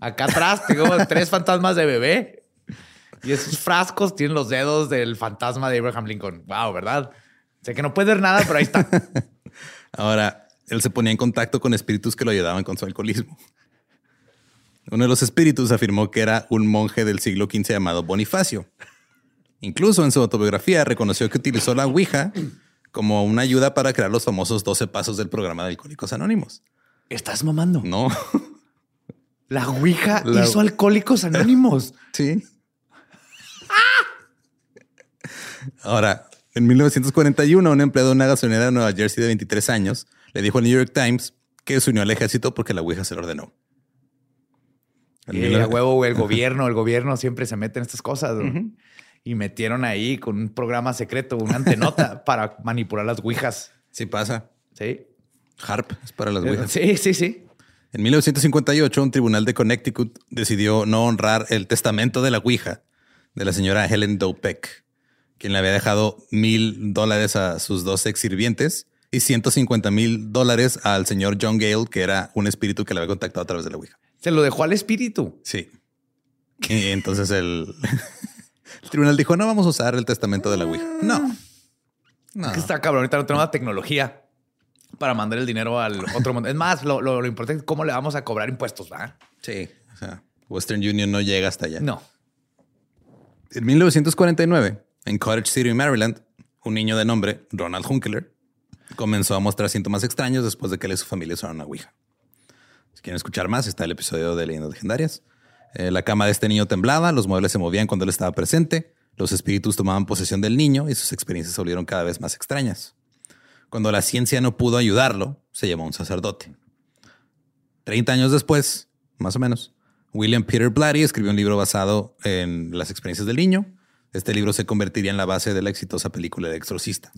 Acá atrás tengo tres fantasmas de bebé. Y esos frascos tienen los dedos del fantasma de Abraham Lincoln. Wow, ¿verdad? Sé que no puedes ver nada, pero ahí está. Ahora, él se ponía en contacto con espíritus que lo ayudaban con su alcoholismo. Uno de los espíritus afirmó que era un monje del siglo XV llamado Bonifacio. Incluso en su autobiografía reconoció que utilizó la Ouija como una ayuda para crear los famosos 12 pasos del programa de Alcohólicos Anónimos. Estás mamando. No, La Ouija La- hizo alcohólicos anónimos. sí. Ahora, en 1941, un empleado de una gasolinera de Nueva Jersey de 23 años le dijo al New York Times que se unió al ejército porque la Ouija se lo ordenó. Mil- a huevo, el gobierno, el gobierno siempre se mete en estas cosas. Y metieron ahí con un programa secreto, una antenota para manipular las ouijas. Sí pasa. Sí. HARP es para las Ouijas. Sí, sí, sí. En 1958, un tribunal de Connecticut decidió no honrar el testamento de la Ouija de la señora Helen Dopeck, quien le había dejado mil dólares a sus dos ex sirvientes y 150 mil dólares al señor John Gale, que era un espíritu que le había contactado a través de la Ouija. Se lo dejó al espíritu. Sí. Y entonces el, el tribunal dijo, no vamos a usar el testamento de la Ouija. No. No. Que está cabrón. Ahorita no tenemos la tecnología para mandar el dinero al otro mundo. Es más, lo, lo- lo importante es cómo le vamos a cobrar impuestos, ¿va? Sí. O sea, Western Union no llega hasta allá. No. En 1949, en Cottage City, Maryland, un niño de nombre Ronald Hunkeler comenzó a mostrar síntomas extraños después de que él y su familia usaron una Ouija. Si quieren escuchar más, está el episodio de Leyendas Legendarias. Eh, la cama de este niño temblaba, los muebles se movían cuando él estaba presente, los espíritus tomaban posesión del niño y sus experiencias se volvieron cada vez más extrañas. Cuando la ciencia no pudo ayudarlo, se llamó a un sacerdote. Treinta años después, más o menos, William Peter Blatty escribió un libro basado en las experiencias del niño. Este libro se convertiría en la base de la exitosa película El Exorcista.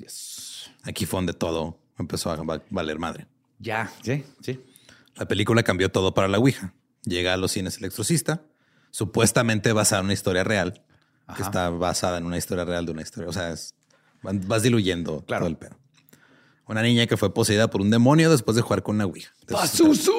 Aquí fue donde todo empezó a va- valer madre. Ya. Sí, sí. La película cambió todo para la Ouija. Llega a los cines El Exorcista, supuestamente basada en una historia real, que está basada en una historia real de una historia. O sea, es- vas diluyendo Claro. todo el pedo. Una niña que fue poseída por un demonio después de jugar con una Ouija. ¡Pazuzu!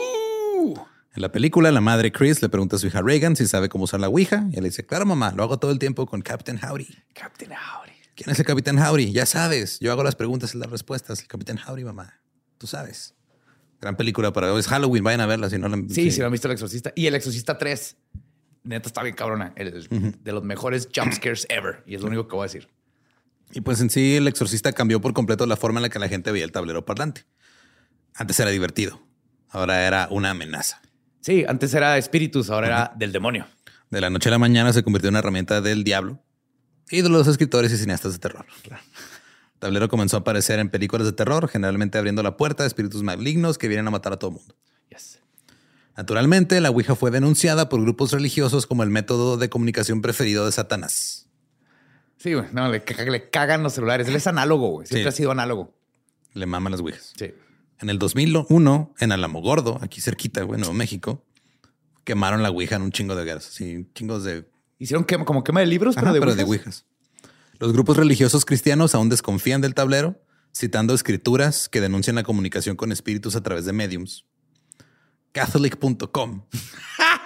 En la película, la madre Chris le pregunta a su hija Reagan si sabe cómo usar la Ouija. Y él le dice, claro, mamá, lo hago todo el tiempo con Captain Howdy. Captain Howdy. ¿Quién es el Capitán Howdy? Ya sabes. Yo hago las preguntas y las respuestas. El Capitán Howdy, mamá. Tú sabes. Gran película para. Es Halloween. Vayan a verla si no la han Sí, sí, lo han visto El Exorcista. Y El Exorcista 3. Neta está bien cabrona. El, De los mejores jump scares ever. Y es lo único que voy a decir. Y pues en sí, el exorcista cambió por completo la forma en la que la gente veía el tablero parlante. Antes era divertido. Ahora era una amenaza. Sí, antes era espíritus, ahora era del demonio. De la noche a la mañana se convirtió en una herramienta del diablo y de los escritores y cineastas de terror. El tablero comenzó a aparecer en películas de terror, generalmente abriendo la puerta a espíritus malignos que vienen a matar a todo mundo. Yes. Naturalmente, la Ouija fue denunciada por grupos religiosos como el método de comunicación preferido de Satanás. Sí, güey. No, le, le cagan los celulares. Él es análogo, güey. Siempre Sí. ha sido análogo. Le maman las Ouijas. Sí. En el 2001, en Alamogordo, aquí cerquita, güey, Nuevo México, quemaron la Ouija en un chingo de hogueras. Sí, chingos de Hicieron quema- como quema de libros, Ajá, pero de ouijas. ouijas. Los grupos religiosos cristianos aún desconfían del tablero, citando escrituras que denuncian la comunicación con espíritus a través de mediums. Catholic.com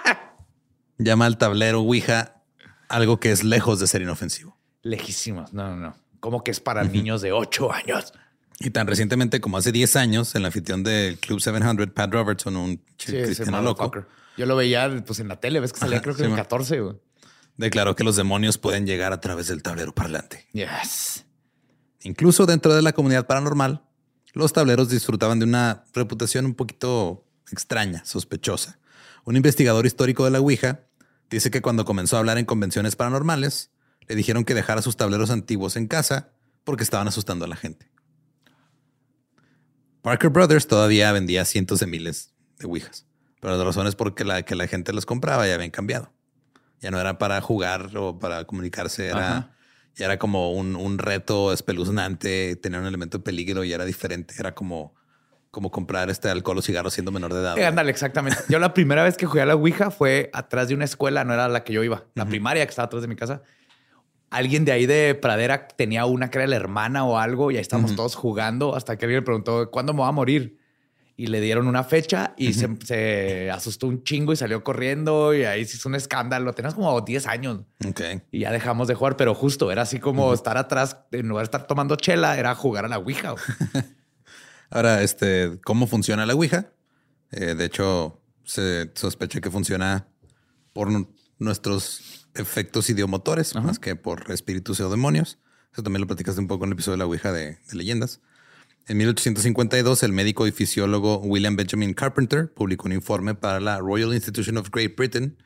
llama al tablero Ouija algo que es lejos de ser inofensivo. Lejísimos. No, no, no. Como que es para niños de 8 años. Y tan recientemente como hace 10 años, el anfitrión del Club 700, Pat Robertson, un Sí, cristiano loco. Yo lo veía pues, en la tele. Ves que salía Ajá, creo que sí, en el man. 14, güey. Declaró que los demonios pueden llegar a través del tablero parlante. Yes. Incluso dentro de la comunidad paranormal, los tableros disfrutaban de una reputación un poquito extraña, sospechosa. Un investigador histórico de la Ouija dice que cuando comenzó a hablar en convenciones paranormales, le dijeron que dejara sus tableros antiguos en casa porque estaban asustando a la gente. Parker Brothers todavía vendía cientos de miles de Ouijas, pero la razón es porque la que la gente los compraba ya habían cambiado. Ya no era para jugar o para comunicarse, era, Ajá. ya era como un, un reto espeluznante, tenía un elemento de peligro y era diferente. Era como, como comprar este alcohol o cigarros siendo menor de edad. Eh, ándale, exactamente. Yo la primera vez que jugué a la Ouija fue atrás de una escuela, no era la que yo iba, la primaria que estaba atrás de mi casa. Alguien de ahí de Pradera tenía una que era la hermana o algo y ahí estábamos todos jugando hasta que alguien le preguntó, ¿cuándo me voy a morir? Y le dieron una fecha y se, se asustó un chingo y salió corriendo y ahí se hizo un escándalo. Tenías como 10 años y ya dejamos de jugar, pero justo era así como estar atrás, en lugar de estar tomando chela, era jugar a la Ouija. Ahora, este, ¿cómo funciona la Ouija? Eh, de hecho, se sospecha que funciona por nu- nuestros efectos idiomotores, más que por espíritus o demonios. Eso también lo platicaste un poco en el episodio de la Ouija de, de leyendas. En 1852, el médico y fisiólogo William Benjamin Carpenter publicó un informe para la Royal Institution of Great Britain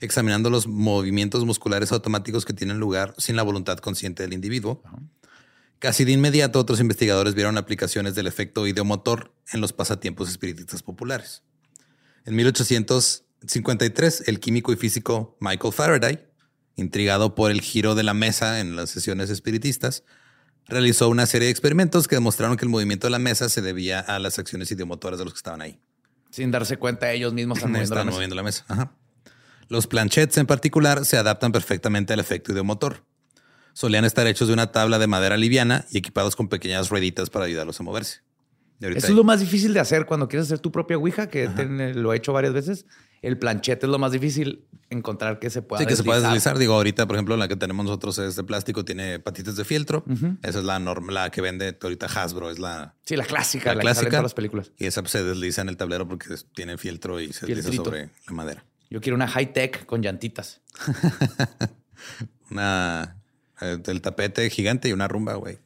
examinando los movimientos musculares automáticos que tienen lugar sin la voluntad consciente del individuo. Casi de inmediato, otros investigadores vieron aplicaciones del efecto ideomotor en los pasatiempos espiritistas populares. En 1853, el químico y físico Michael Faraday, intrigado por el giro de la mesa en las sesiones espiritistas, realizó una serie de experimentos que demostraron que el movimiento de la mesa se debía a las acciones ideomotoras de los que estaban ahí. Sin darse cuenta, ellos mismos están moviendo la Están mesa. moviendo la mesa. Ajá. Los planchets en particular se adaptan perfectamente al efecto ideomotor. Solían estar hechos de una tabla de madera liviana y equipados con pequeñas rueditas para ayudarlos a moverse. Ahorita Eso es lo más difícil de hacer cuando quieres hacer tu propia Ouija, que ten- lo he hecho varias veces. El planchete es lo más difícil encontrar que se pueda Sí, que se puede deslizar. Digo, ahorita, por ejemplo, la que tenemos nosotros es de plástico, tiene patitas de fieltro. Esa es la norma, la que vende ahorita Hasbro, es la, Sí, la clásica, la la, que sale en clásica. todas las películas. Y esa pues, se desliza en el tablero porque tiene fieltro y se desliza Fieltrito. sobre la madera. Yo quiero una high tech con llantitas. Una, eh, el tapete gigante y una rumba, güey.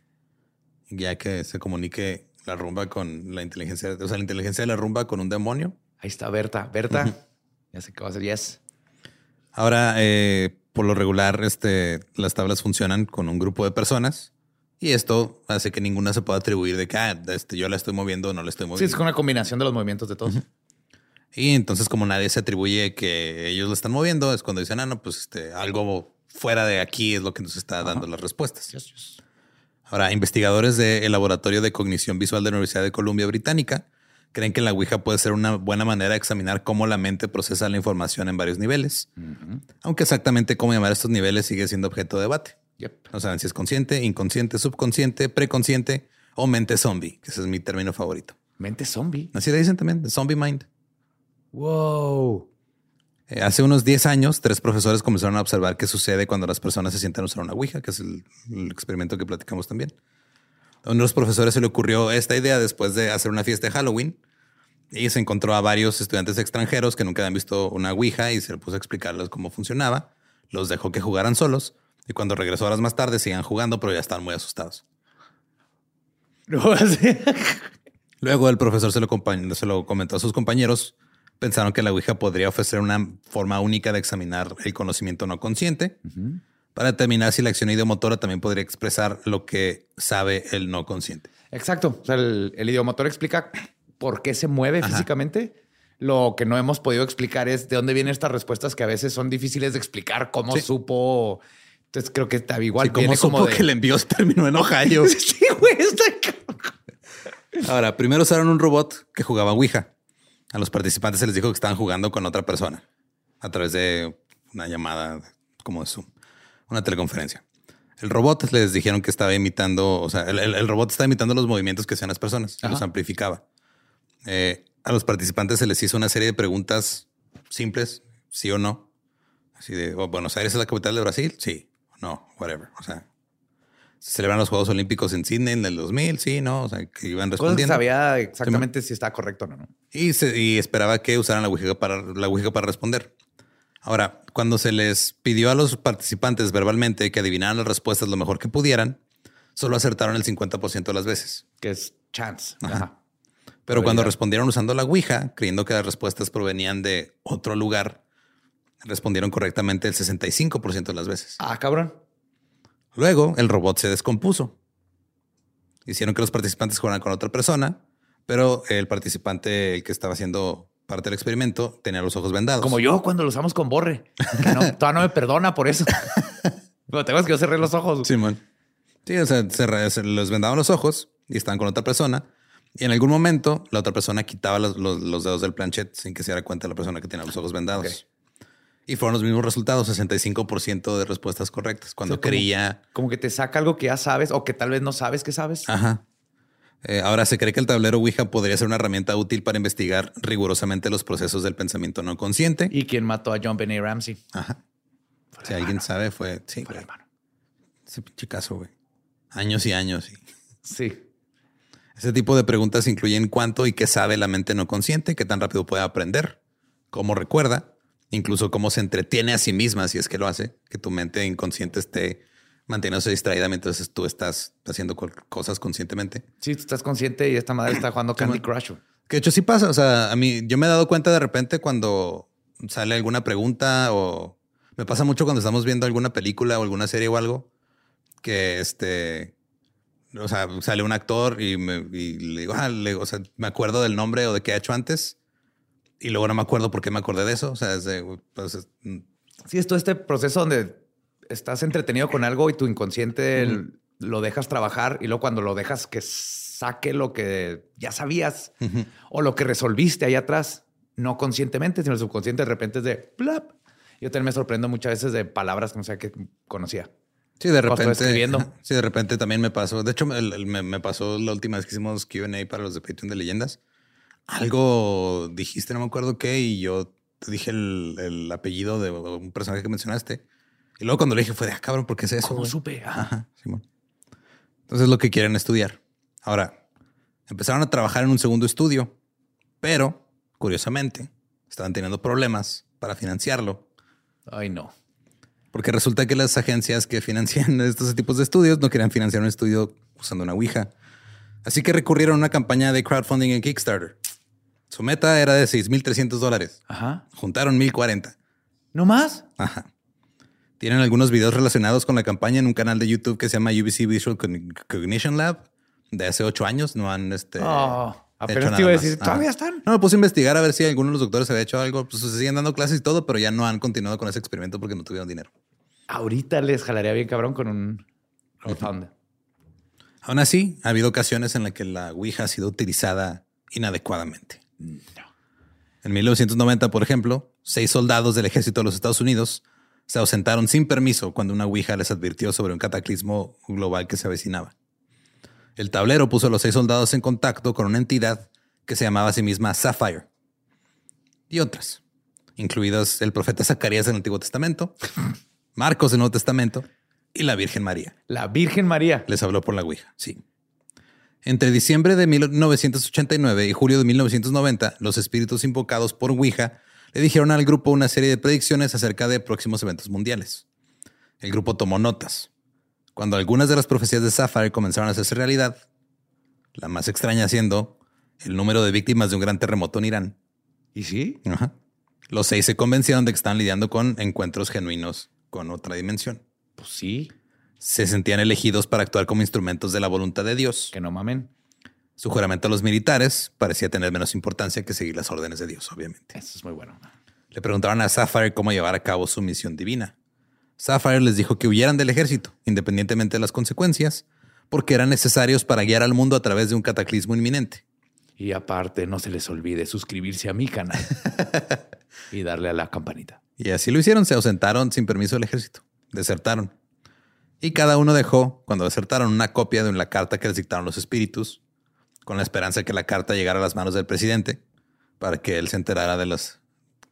Ya que se comunique la rumba con la inteligencia, o sea, la inteligencia de la rumba con un demonio. Ahí está Berta. Berta, ya sé qué va a hacer. Yes. Ahora, eh, por lo regular, este, las tablas funcionan con un grupo de personas y esto hace que ninguna se pueda atribuir de que ah, este, yo la estoy moviendo o no la estoy Sí, moviendo. es con una combinación de los movimientos de todos. Y entonces, como nadie se atribuye que ellos lo están moviendo, es cuando dicen, ah, no, pues este, algo fuera de aquí es lo que nos está dando las respuestas. Yes, yes. Ahora, investigadores del Laboratorio de Cognición Visual de la Universidad de Columbia Británica creen que la Ouija puede ser una buena manera de examinar cómo la mente procesa la información en varios niveles. Aunque exactamente cómo llamar estos niveles sigue siendo objeto de debate. Yep. No saben si es consciente, inconsciente, subconsciente, preconsciente o mente zombie, que ese es mi término favorito. Mente zombie. Así le dicen también, zombie mind. Wow. Eh, hace unos 10 años, tres profesores comenzaron a observar qué sucede cuando las personas se sientan a usar una Ouija, que es el, el experimento que platicamos también. A uno de los profesores se le ocurrió esta idea después de hacer una fiesta de Halloween y se encontró a varios estudiantes extranjeros que nunca habían visto una Ouija y se le puso a explicarles cómo funcionaba. Los dejó que jugaran solos y cuando regresó horas más tarde seguían jugando, pero ya estaban muy asustados. Luego el profesor se lo, compa- se lo comentó a sus compañeros. Pensaron que la Ouija podría ofrecer una forma única de examinar el conocimiento no consciente para determinar si la acción ideomotora también podría expresar lo que sabe el no consciente. Exacto. O sea, el, el idiomotor explica por qué se mueve físicamente. Lo que no hemos podido explicar es de dónde vienen estas respuestas que a veces son difíciles de explicar, cómo Sí. supo. Entonces creo que está igual. Sí, viene supo como de- que el envío terminó en Ohio. sí, güey, está cabrón. Ahora, primero usaron un robot que jugaba Ouija. A los participantes se les dijo que estaban jugando con otra persona a través de una llamada como de Zoom, una teleconferencia. El robot les dijeron que estaba imitando, o sea, el, el- el robot estaba imitando los movimientos que hacían las personas, los amplificaba. Eh, a los participantes se les hizo una serie de preguntas simples, sí o no. Así de, oh, Buenos Aires es la capital de Brasil, sí, no, whatever. O sea, se celebran los Juegos Olímpicos en Sydney en el 2000, sí, no, o sea, que iban respondiendo. sabía exactamente si está correcto o no. Y, se- y esperaba que usaran la Ouija para, la Ouija para responder. Ahora, cuando se les pidió a los participantes verbalmente que adivinaran las respuestas lo mejor que pudieran, solo acertaron el 50% de las veces. Que es chance. Ajá. Ajá. Pero cuando respondieron usando la Ouija, creyendo que las respuestas provenían de otro lugar, respondieron correctamente el 65% de las veces. Ah, cabrón. Luego, el robot se descompuso. Hicieron que los participantes jugaran con otra persona, Pero el participante, el que estaba haciendo parte del experimento, tenía los ojos vendados. Como yo cuando lo usamos con Borre. Que no, todavía no me perdona por eso. Pero tengo que yo cerré los ojos. Simón. Sí, o sea, se, les vendaban los ojos y estaban con otra persona. Y en algún momento la otra persona quitaba los, los- los dedos del planchet sin que se diera cuenta la persona que tenía los ojos vendados. Y fueron los mismos resultados, 65% de respuestas correctas. Cuando O sea, como- creía... Como que te saca algo que ya sabes o que tal vez no sabes que sabes. Ajá. Eh, ahora se cree que el tablero Ouija podría ser una herramienta útil para investigar rigurosamente los procesos del pensamiento no consciente. ¿Y quién mató a John Benet Ramsey? Ajá. Si alguien sabe, fue... Sí, Fue hermano. Ese pinche caso, güey. Años y años. Y... Sí. Ese tipo de preguntas incluyen cuánto y qué sabe la mente no consciente, qué tan rápido puede aprender, cómo recuerda, incluso cómo se entretiene a sí misma si es que lo hace, que tu mente inconsciente esté manteniéndose distraída mientras tú estás haciendo cosas conscientemente. Sí, tú estás consciente y esta madre está jugando Candy Crush. Que de hecho sí pasa. O sea, a mí yo me he dado cuenta de repente cuando sale alguna pregunta o me pasa mucho cuando estamos viendo alguna película o alguna serie o algo que este, o sea, sale un actor y, me, y le digo, ah, le- o sea, me acuerdo del nombre o de qué ha hecho antes y luego no me acuerdo por qué me acordé de eso. O sea, es de, pues, es- Sí, es todo este proceso donde estás entretenido con algo y tu inconsciente lo dejas trabajar y luego cuando lo dejas que saque lo que ya sabías o lo que resolviste ahí atrás, no conscientemente, sino el subconsciente de repente es de plap. Yo también me sorprendo muchas veces de palabras que no sé que conocía. Sí, de repente. Sí, de repente también me pasó. De hecho, me, me pasó la última vez que hicimos QA para los de Patreon de leyendas. Algo dijiste, no me acuerdo qué, y yo te dije el, el apellido de un personaje que mencionaste. Y luego cuando le dije fue de, ah, cabrón, ¿por qué es eso? ¿Cómo güey?" supe? Ajá, Simón. Entonces lo que quieren estudiar. Ahora, empezaron a trabajar en un segundo estudio, pero curiosamente estaban teniendo problemas para financiarlo. Ay, no. Porque resulta que las agencias que financian estos tipos de estudios no querían financiar un estudio usando una Ouija. Así que recurrieron a una campaña de crowdfunding en Kickstarter. Su meta era de 6.300 dólares. Ajá. Juntaron 1.040. ¿No más? Ajá. Tienen algunos videos relacionados con la campaña en un canal de YouTube que se llama UBC Visual Cogn- Cognition Lab de hace ocho años. No han este, Oh, apenas te iba a más. decir, Ajá. ¿todavía están? No, me puse a investigar a ver si alguno de los doctores había hecho algo. Pues se siguen dando clases y todo, pero ya no han continuado con ese experimento porque no tuvieron dinero. Ahorita les jalaría bien cabrón con un crowdfunding. Aún así, ha habido ocasiones en las que la Ouija ha sido utilizada inadecuadamente. En 1990, por ejemplo, seis soldados del ejército de los Estados Unidos se ausentaron sin permiso cuando una Ouija les advirtió sobre un cataclismo global que se avecinaba. El tablero puso a los seis soldados en contacto con una entidad que se llamaba a sí misma Sapphire y otras, incluidos el profeta Zacarías del Antiguo Testamento, Marcos del Nuevo Testamento y la Virgen María. La Virgen María. Les habló por la Ouija, sí. Entre diciembre de 1989 y julio de 1990, los espíritus invocados por Ouija le dijeron al grupo una serie de predicciones acerca de próximos eventos mundiales. El grupo tomó notas. Cuando algunas de las profecías de Sapphire comenzaron a hacerse realidad, la más extraña siendo el número de víctimas de un gran terremoto en Irán, ¿Y sí? Ajá. los seis se convencieron de que estaban lidiando con encuentros genuinos con otra dimensión. Pues sí. Se sentían elegidos para actuar como instrumentos de la voluntad de Dios. Que no mamen. Su juramento a los militares parecía tener menos importancia que seguir las órdenes de Dios, obviamente. Eso es muy bueno. Le preguntaron a Sapphire cómo llevar a cabo su misión divina. Sapphire les dijo que huyeran del ejército, independientemente de las consecuencias, porque eran necesarios para guiar al mundo a través de un cataclismo inminente. Y aparte, no se les olvide suscribirse a mi canal y darle a la campanita. Y así lo hicieron, se ausentaron sin permiso del ejército, desertaron. Y cada uno dejó, cuando desertaron, una copia de la carta que les dictaron los espíritus, con la esperanza de que la carta llegara a las manos del presidente, para que él se enterara de las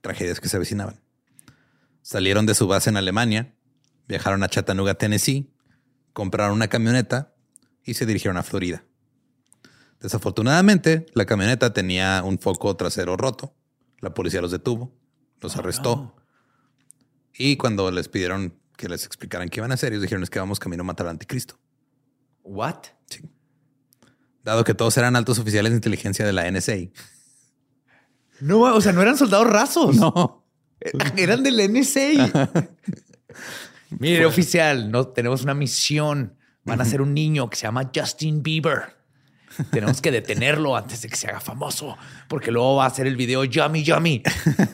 tragedias que se avecinaban. Salieron de su base en Alemania, viajaron a Chattanooga, Tennessee, compraron una camioneta y se dirigieron a Florida. Desafortunadamente, la camioneta tenía un foco trasero roto. La policía los detuvo, los arrestó. Y cuando les pidieron que les explicaran qué iban a hacer, ellos dijeron es que vamos camino a matar al anticristo. ¿What? Sí. Dado que todos eran altos oficiales de inteligencia de la NSA. No, o sea, no eran soldados rasos. No. Eran del NSA. Mire, oficial, no tenemos una misión. Van a ser un niño que se llama Justin Bieber. Tenemos que detenerlo antes de que se haga famoso, porque luego va a hacer el video Yummy Yummy,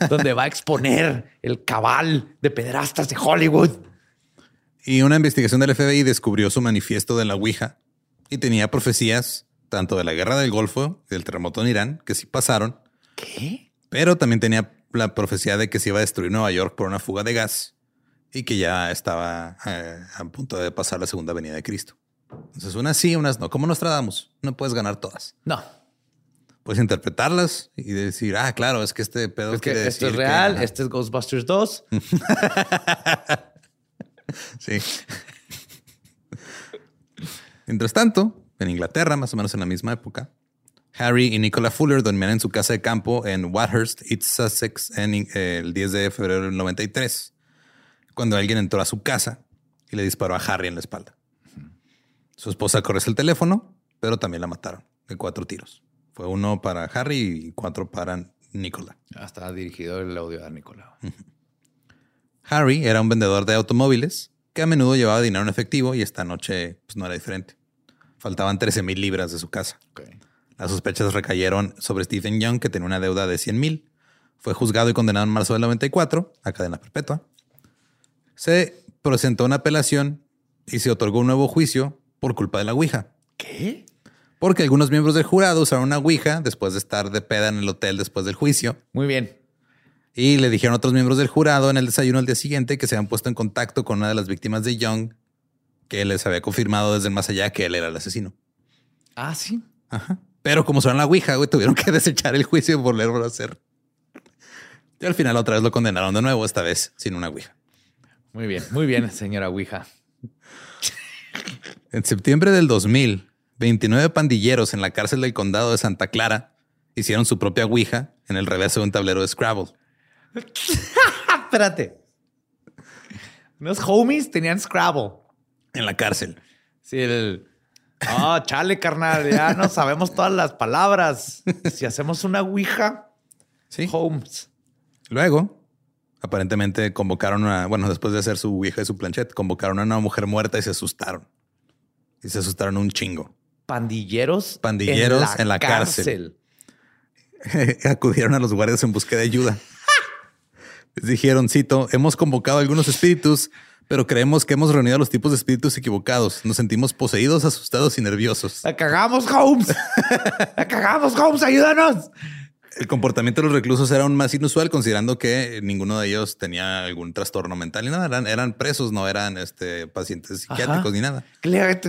donde va a exponer el cabal de pederastas de Hollywood. Y una investigación del FBI descubrió su manifiesto de la Ouija y tenía profecías tanto de la guerra del Golfo y del terremoto en Irán, que sí pasaron, ¿Qué? pero también tenía la profecía de que se iba a destruir Nueva York por una fuga de gas y que ya estaba eh, a punto de pasar la segunda venida de Cristo. Entonces, unas sí, unas no. Como Nostradamus, no puedes ganar todas. No, Puedes interpretarlas y decir, ah, claro, es que este pedo es que esto es que- real, este es Ghostbusters 2. Sí. Mientras tanto, en Inglaterra, más o menos en la misma época, Harry y Nicola Fuller dormían en su casa de campo en Wathurst, East Sussex, en, eh, el 10 de febrero del 93, cuando alguien entró a su casa y le disparó a Harry en la espalda. Su esposa corrió el teléfono, pero también la mataron de cuatro tiros. Fue uno para Harry y cuatro para Nicola. Hasta dirigido el audio a Nicolau. Harry era un vendedor de automóviles que a menudo llevaba dinero en efectivo y esta noche pues, no era diferente. Faltaban 13 mil libras de su casa. Las sospechas recayeron sobre Stephen Young, que tenía una deuda de 100 mil. Fue juzgado y condenado en marzo del 94 a cadena perpetua. Se presentó una apelación y se otorgó un nuevo juicio por culpa de la Ouija. ¿Qué? Porque algunos miembros del jurado usaron una Ouija después de estar de peda en el hotel después del juicio. Muy bien. Y le dijeron a otros miembros del jurado en el desayuno al día siguiente que se habían puesto en contacto con una de las víctimas de Young, que les había confirmado desde el más allá que él era el asesino. Ah, sí. Ajá. Pero como son la Ouija, güey, tuvieron que desechar el juicio y volverlo a hacer. Y al final otra vez lo condenaron de nuevo, esta vez sin una Ouija. Muy bien, muy bien, señora Ouija. En septiembre del 2000, 29 pandilleros en la cárcel del condado de Santa Clara hicieron su propia Ouija en el reverso de un tablero de Scrabble. Espérate. Unos homies tenían Scrabble. En la cárcel. Sí, el. Ah, chale, carnal. Ya no sabemos todas las palabras. Si hacemos una Ouija, Sí. Holmes. Luego, aparentemente convocaron a, bueno, después de hacer su Ouija y su planchette, convocaron a una mujer muerta y se asustaron. Y se asustaron un chingo. Pandilleros. Pandilleros en la cárcel. Acudieron a los guardias en búsqueda de ayuda. Dijeron, cito, hemos convocado a algunos espíritus, pero creemos que hemos reunido a los tipos de espíritus equivocados. Nos sentimos poseídos, asustados y nerviosos. La cagamos, Holmes. La cagamos, Holmes. Ayúdanos. El comportamiento de los reclusos era aún más inusual, considerando que ninguno de ellos tenía algún trastorno mental ni nada. Eran, eran presos, no eran este, pacientes psiquiátricos Ajá. ni nada.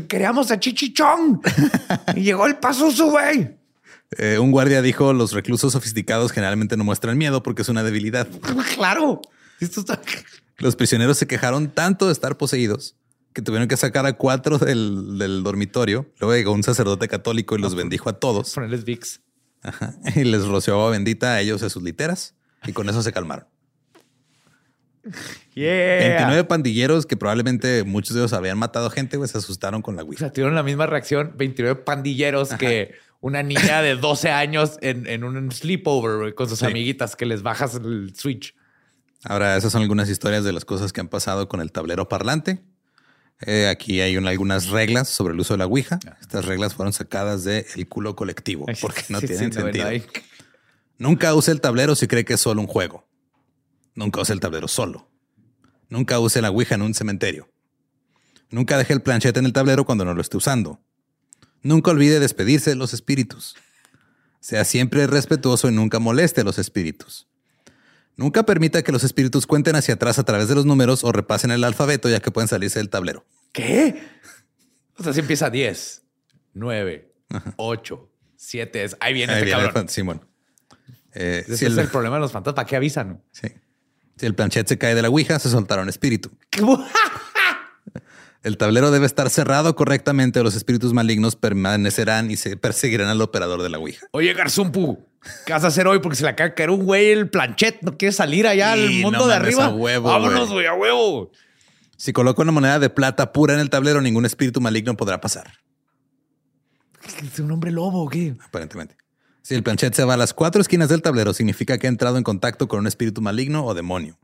Queríamos a Chichichón. y llegó el paso güey. Eh, un guardia dijo, los reclusos sofisticados generalmente no muestran miedo porque es una debilidad. Claro. Esto está. Los prisioneros se quejaron tanto de estar poseídos que tuvieron que sacar a cuatro del, del dormitorio. Luego llegó un sacerdote católico y los bendijo a todos Ponerles VIX. Ajá. y les roció agua bendita a ellos a sus literas y con eso se calmaron. Yeah. 29 pandilleros que probablemente muchos de ellos habían matado gente, güey, se asustaron con la O Ouija. sea, tuvieron la misma reacción 29 pandilleros que una niña de 12 años en, en un sleepover con sus Sí. amiguitas que les bajas el switch. Ahora, esas son algunas historias de las cosas que han pasado con el tablero parlante. Eh, aquí hay un- algunas reglas sobre el uso de la Ouija. Estas reglas fueron sacadas del el culo colectivo porque no Sí, tienen sí, sentido. no Nunca use el tablero si cree que es solo un juego. Nunca use el tablero solo. Nunca use la Ouija en un cementerio. Nunca deje el planchete en el tablero cuando no lo esté usando. Nunca olvide despedirse de los espíritus. Sea siempre respetuoso y nunca moleste a los espíritus. Nunca permita que los espíritus cuenten hacia atrás a través de los números o repasen el alfabeto ya que pueden salirse del tablero. ¿Qué? O sea, si empieza 10, 9, 8, 7. Es, ahí viene Ahí este viene el cabrón. Simón. Eh, Ese si, es el, el problema de los fantasmas. ¿Para qué avisan? sí. Si el planchete se cae de la Ouija, se soltará un espíritu. El tablero debe estar cerrado correctamente o los espíritus malignos permanecerán y se perseguirán al operador de la Ouija. Oye, Garzumpu, ¿qué vas a hacer hoy? Porque se le acaba de caer un güey el planchet. ¿No quieres salir allá al Sí, mundo no de arriba? a huevo, Vámonos, güey. a huevo. Si coloca una moneda de plata pura en el tablero, ningún espíritu maligno podrá pasar, ¿Es un hombre lobo o qué? aparentemente. Si el planchette se va a las cuatro esquinas del tablero, significa que ha entrado en contacto con un espíritu maligno o demonio.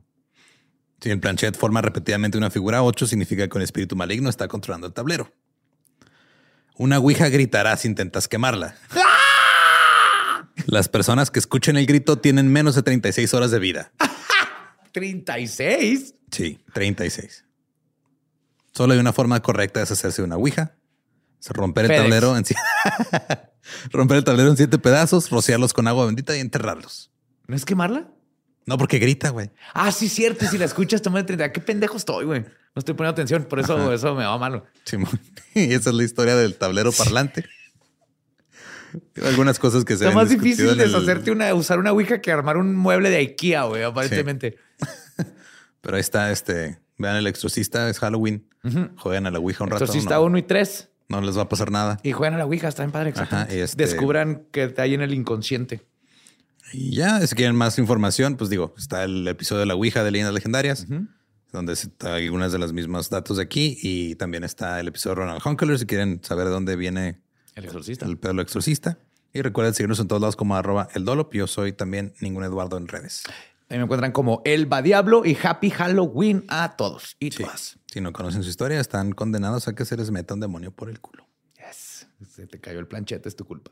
Si el planchette forma repetidamente una figura 8, significa que un espíritu maligno está controlando el tablero. Una ouija gritará si intentas quemarla. Las personas que escuchen el grito tienen menos de 36 horas de vida. 36. Sí, 36. Solo hay una forma correcta de deshacerse de una ouija. Es romper el FedEx. tablero en romper el tablero en siete pedazos, rociarlos con agua bendita y enterrarlos. ¿No es quemarla? No, porque grita, güey. Ah, sí, cierto. Si la escuchas, toma de 30. Qué pendejo estoy, güey. No estoy poniendo atención. Por eso, eso me va malo. Simón. Y esa es la historia del tablero parlante. Algunas cosas que se Está más difícil en el- deshacerte una, usar una ouija que armar un mueble de IKEA, güey, aparentemente. Pero ahí está, este, vean el exorcista, es Halloween. Juegan a la Ouija un rato. Exorcista no, 1 y 3. no les va a pasar nada. Y juegan a la ouija. Está en padre. exactamente. y este- Descubran que hay en el inconsciente. Y ya, si quieren más información, pues digo, está el episodio de la Ouija de Leyendas Legendarias, donde está algunas de los mismos datos de aquí. Y también está el episodio de Ronald Hunkeler, si quieren saber de dónde viene El exorcista. el pedo del exorcista. Y recuerden seguirnos en todos lados como arroba el dolop. Yo soy también ningún Eduardo en redes. Ahí me encuentran como Elba Diablo y Happy Halloween a todos y Sí. todas. Si no conocen su historia, están condenados a que se les meta un demonio por el culo. Yes. Se te cayó el planchete, es tu culpa.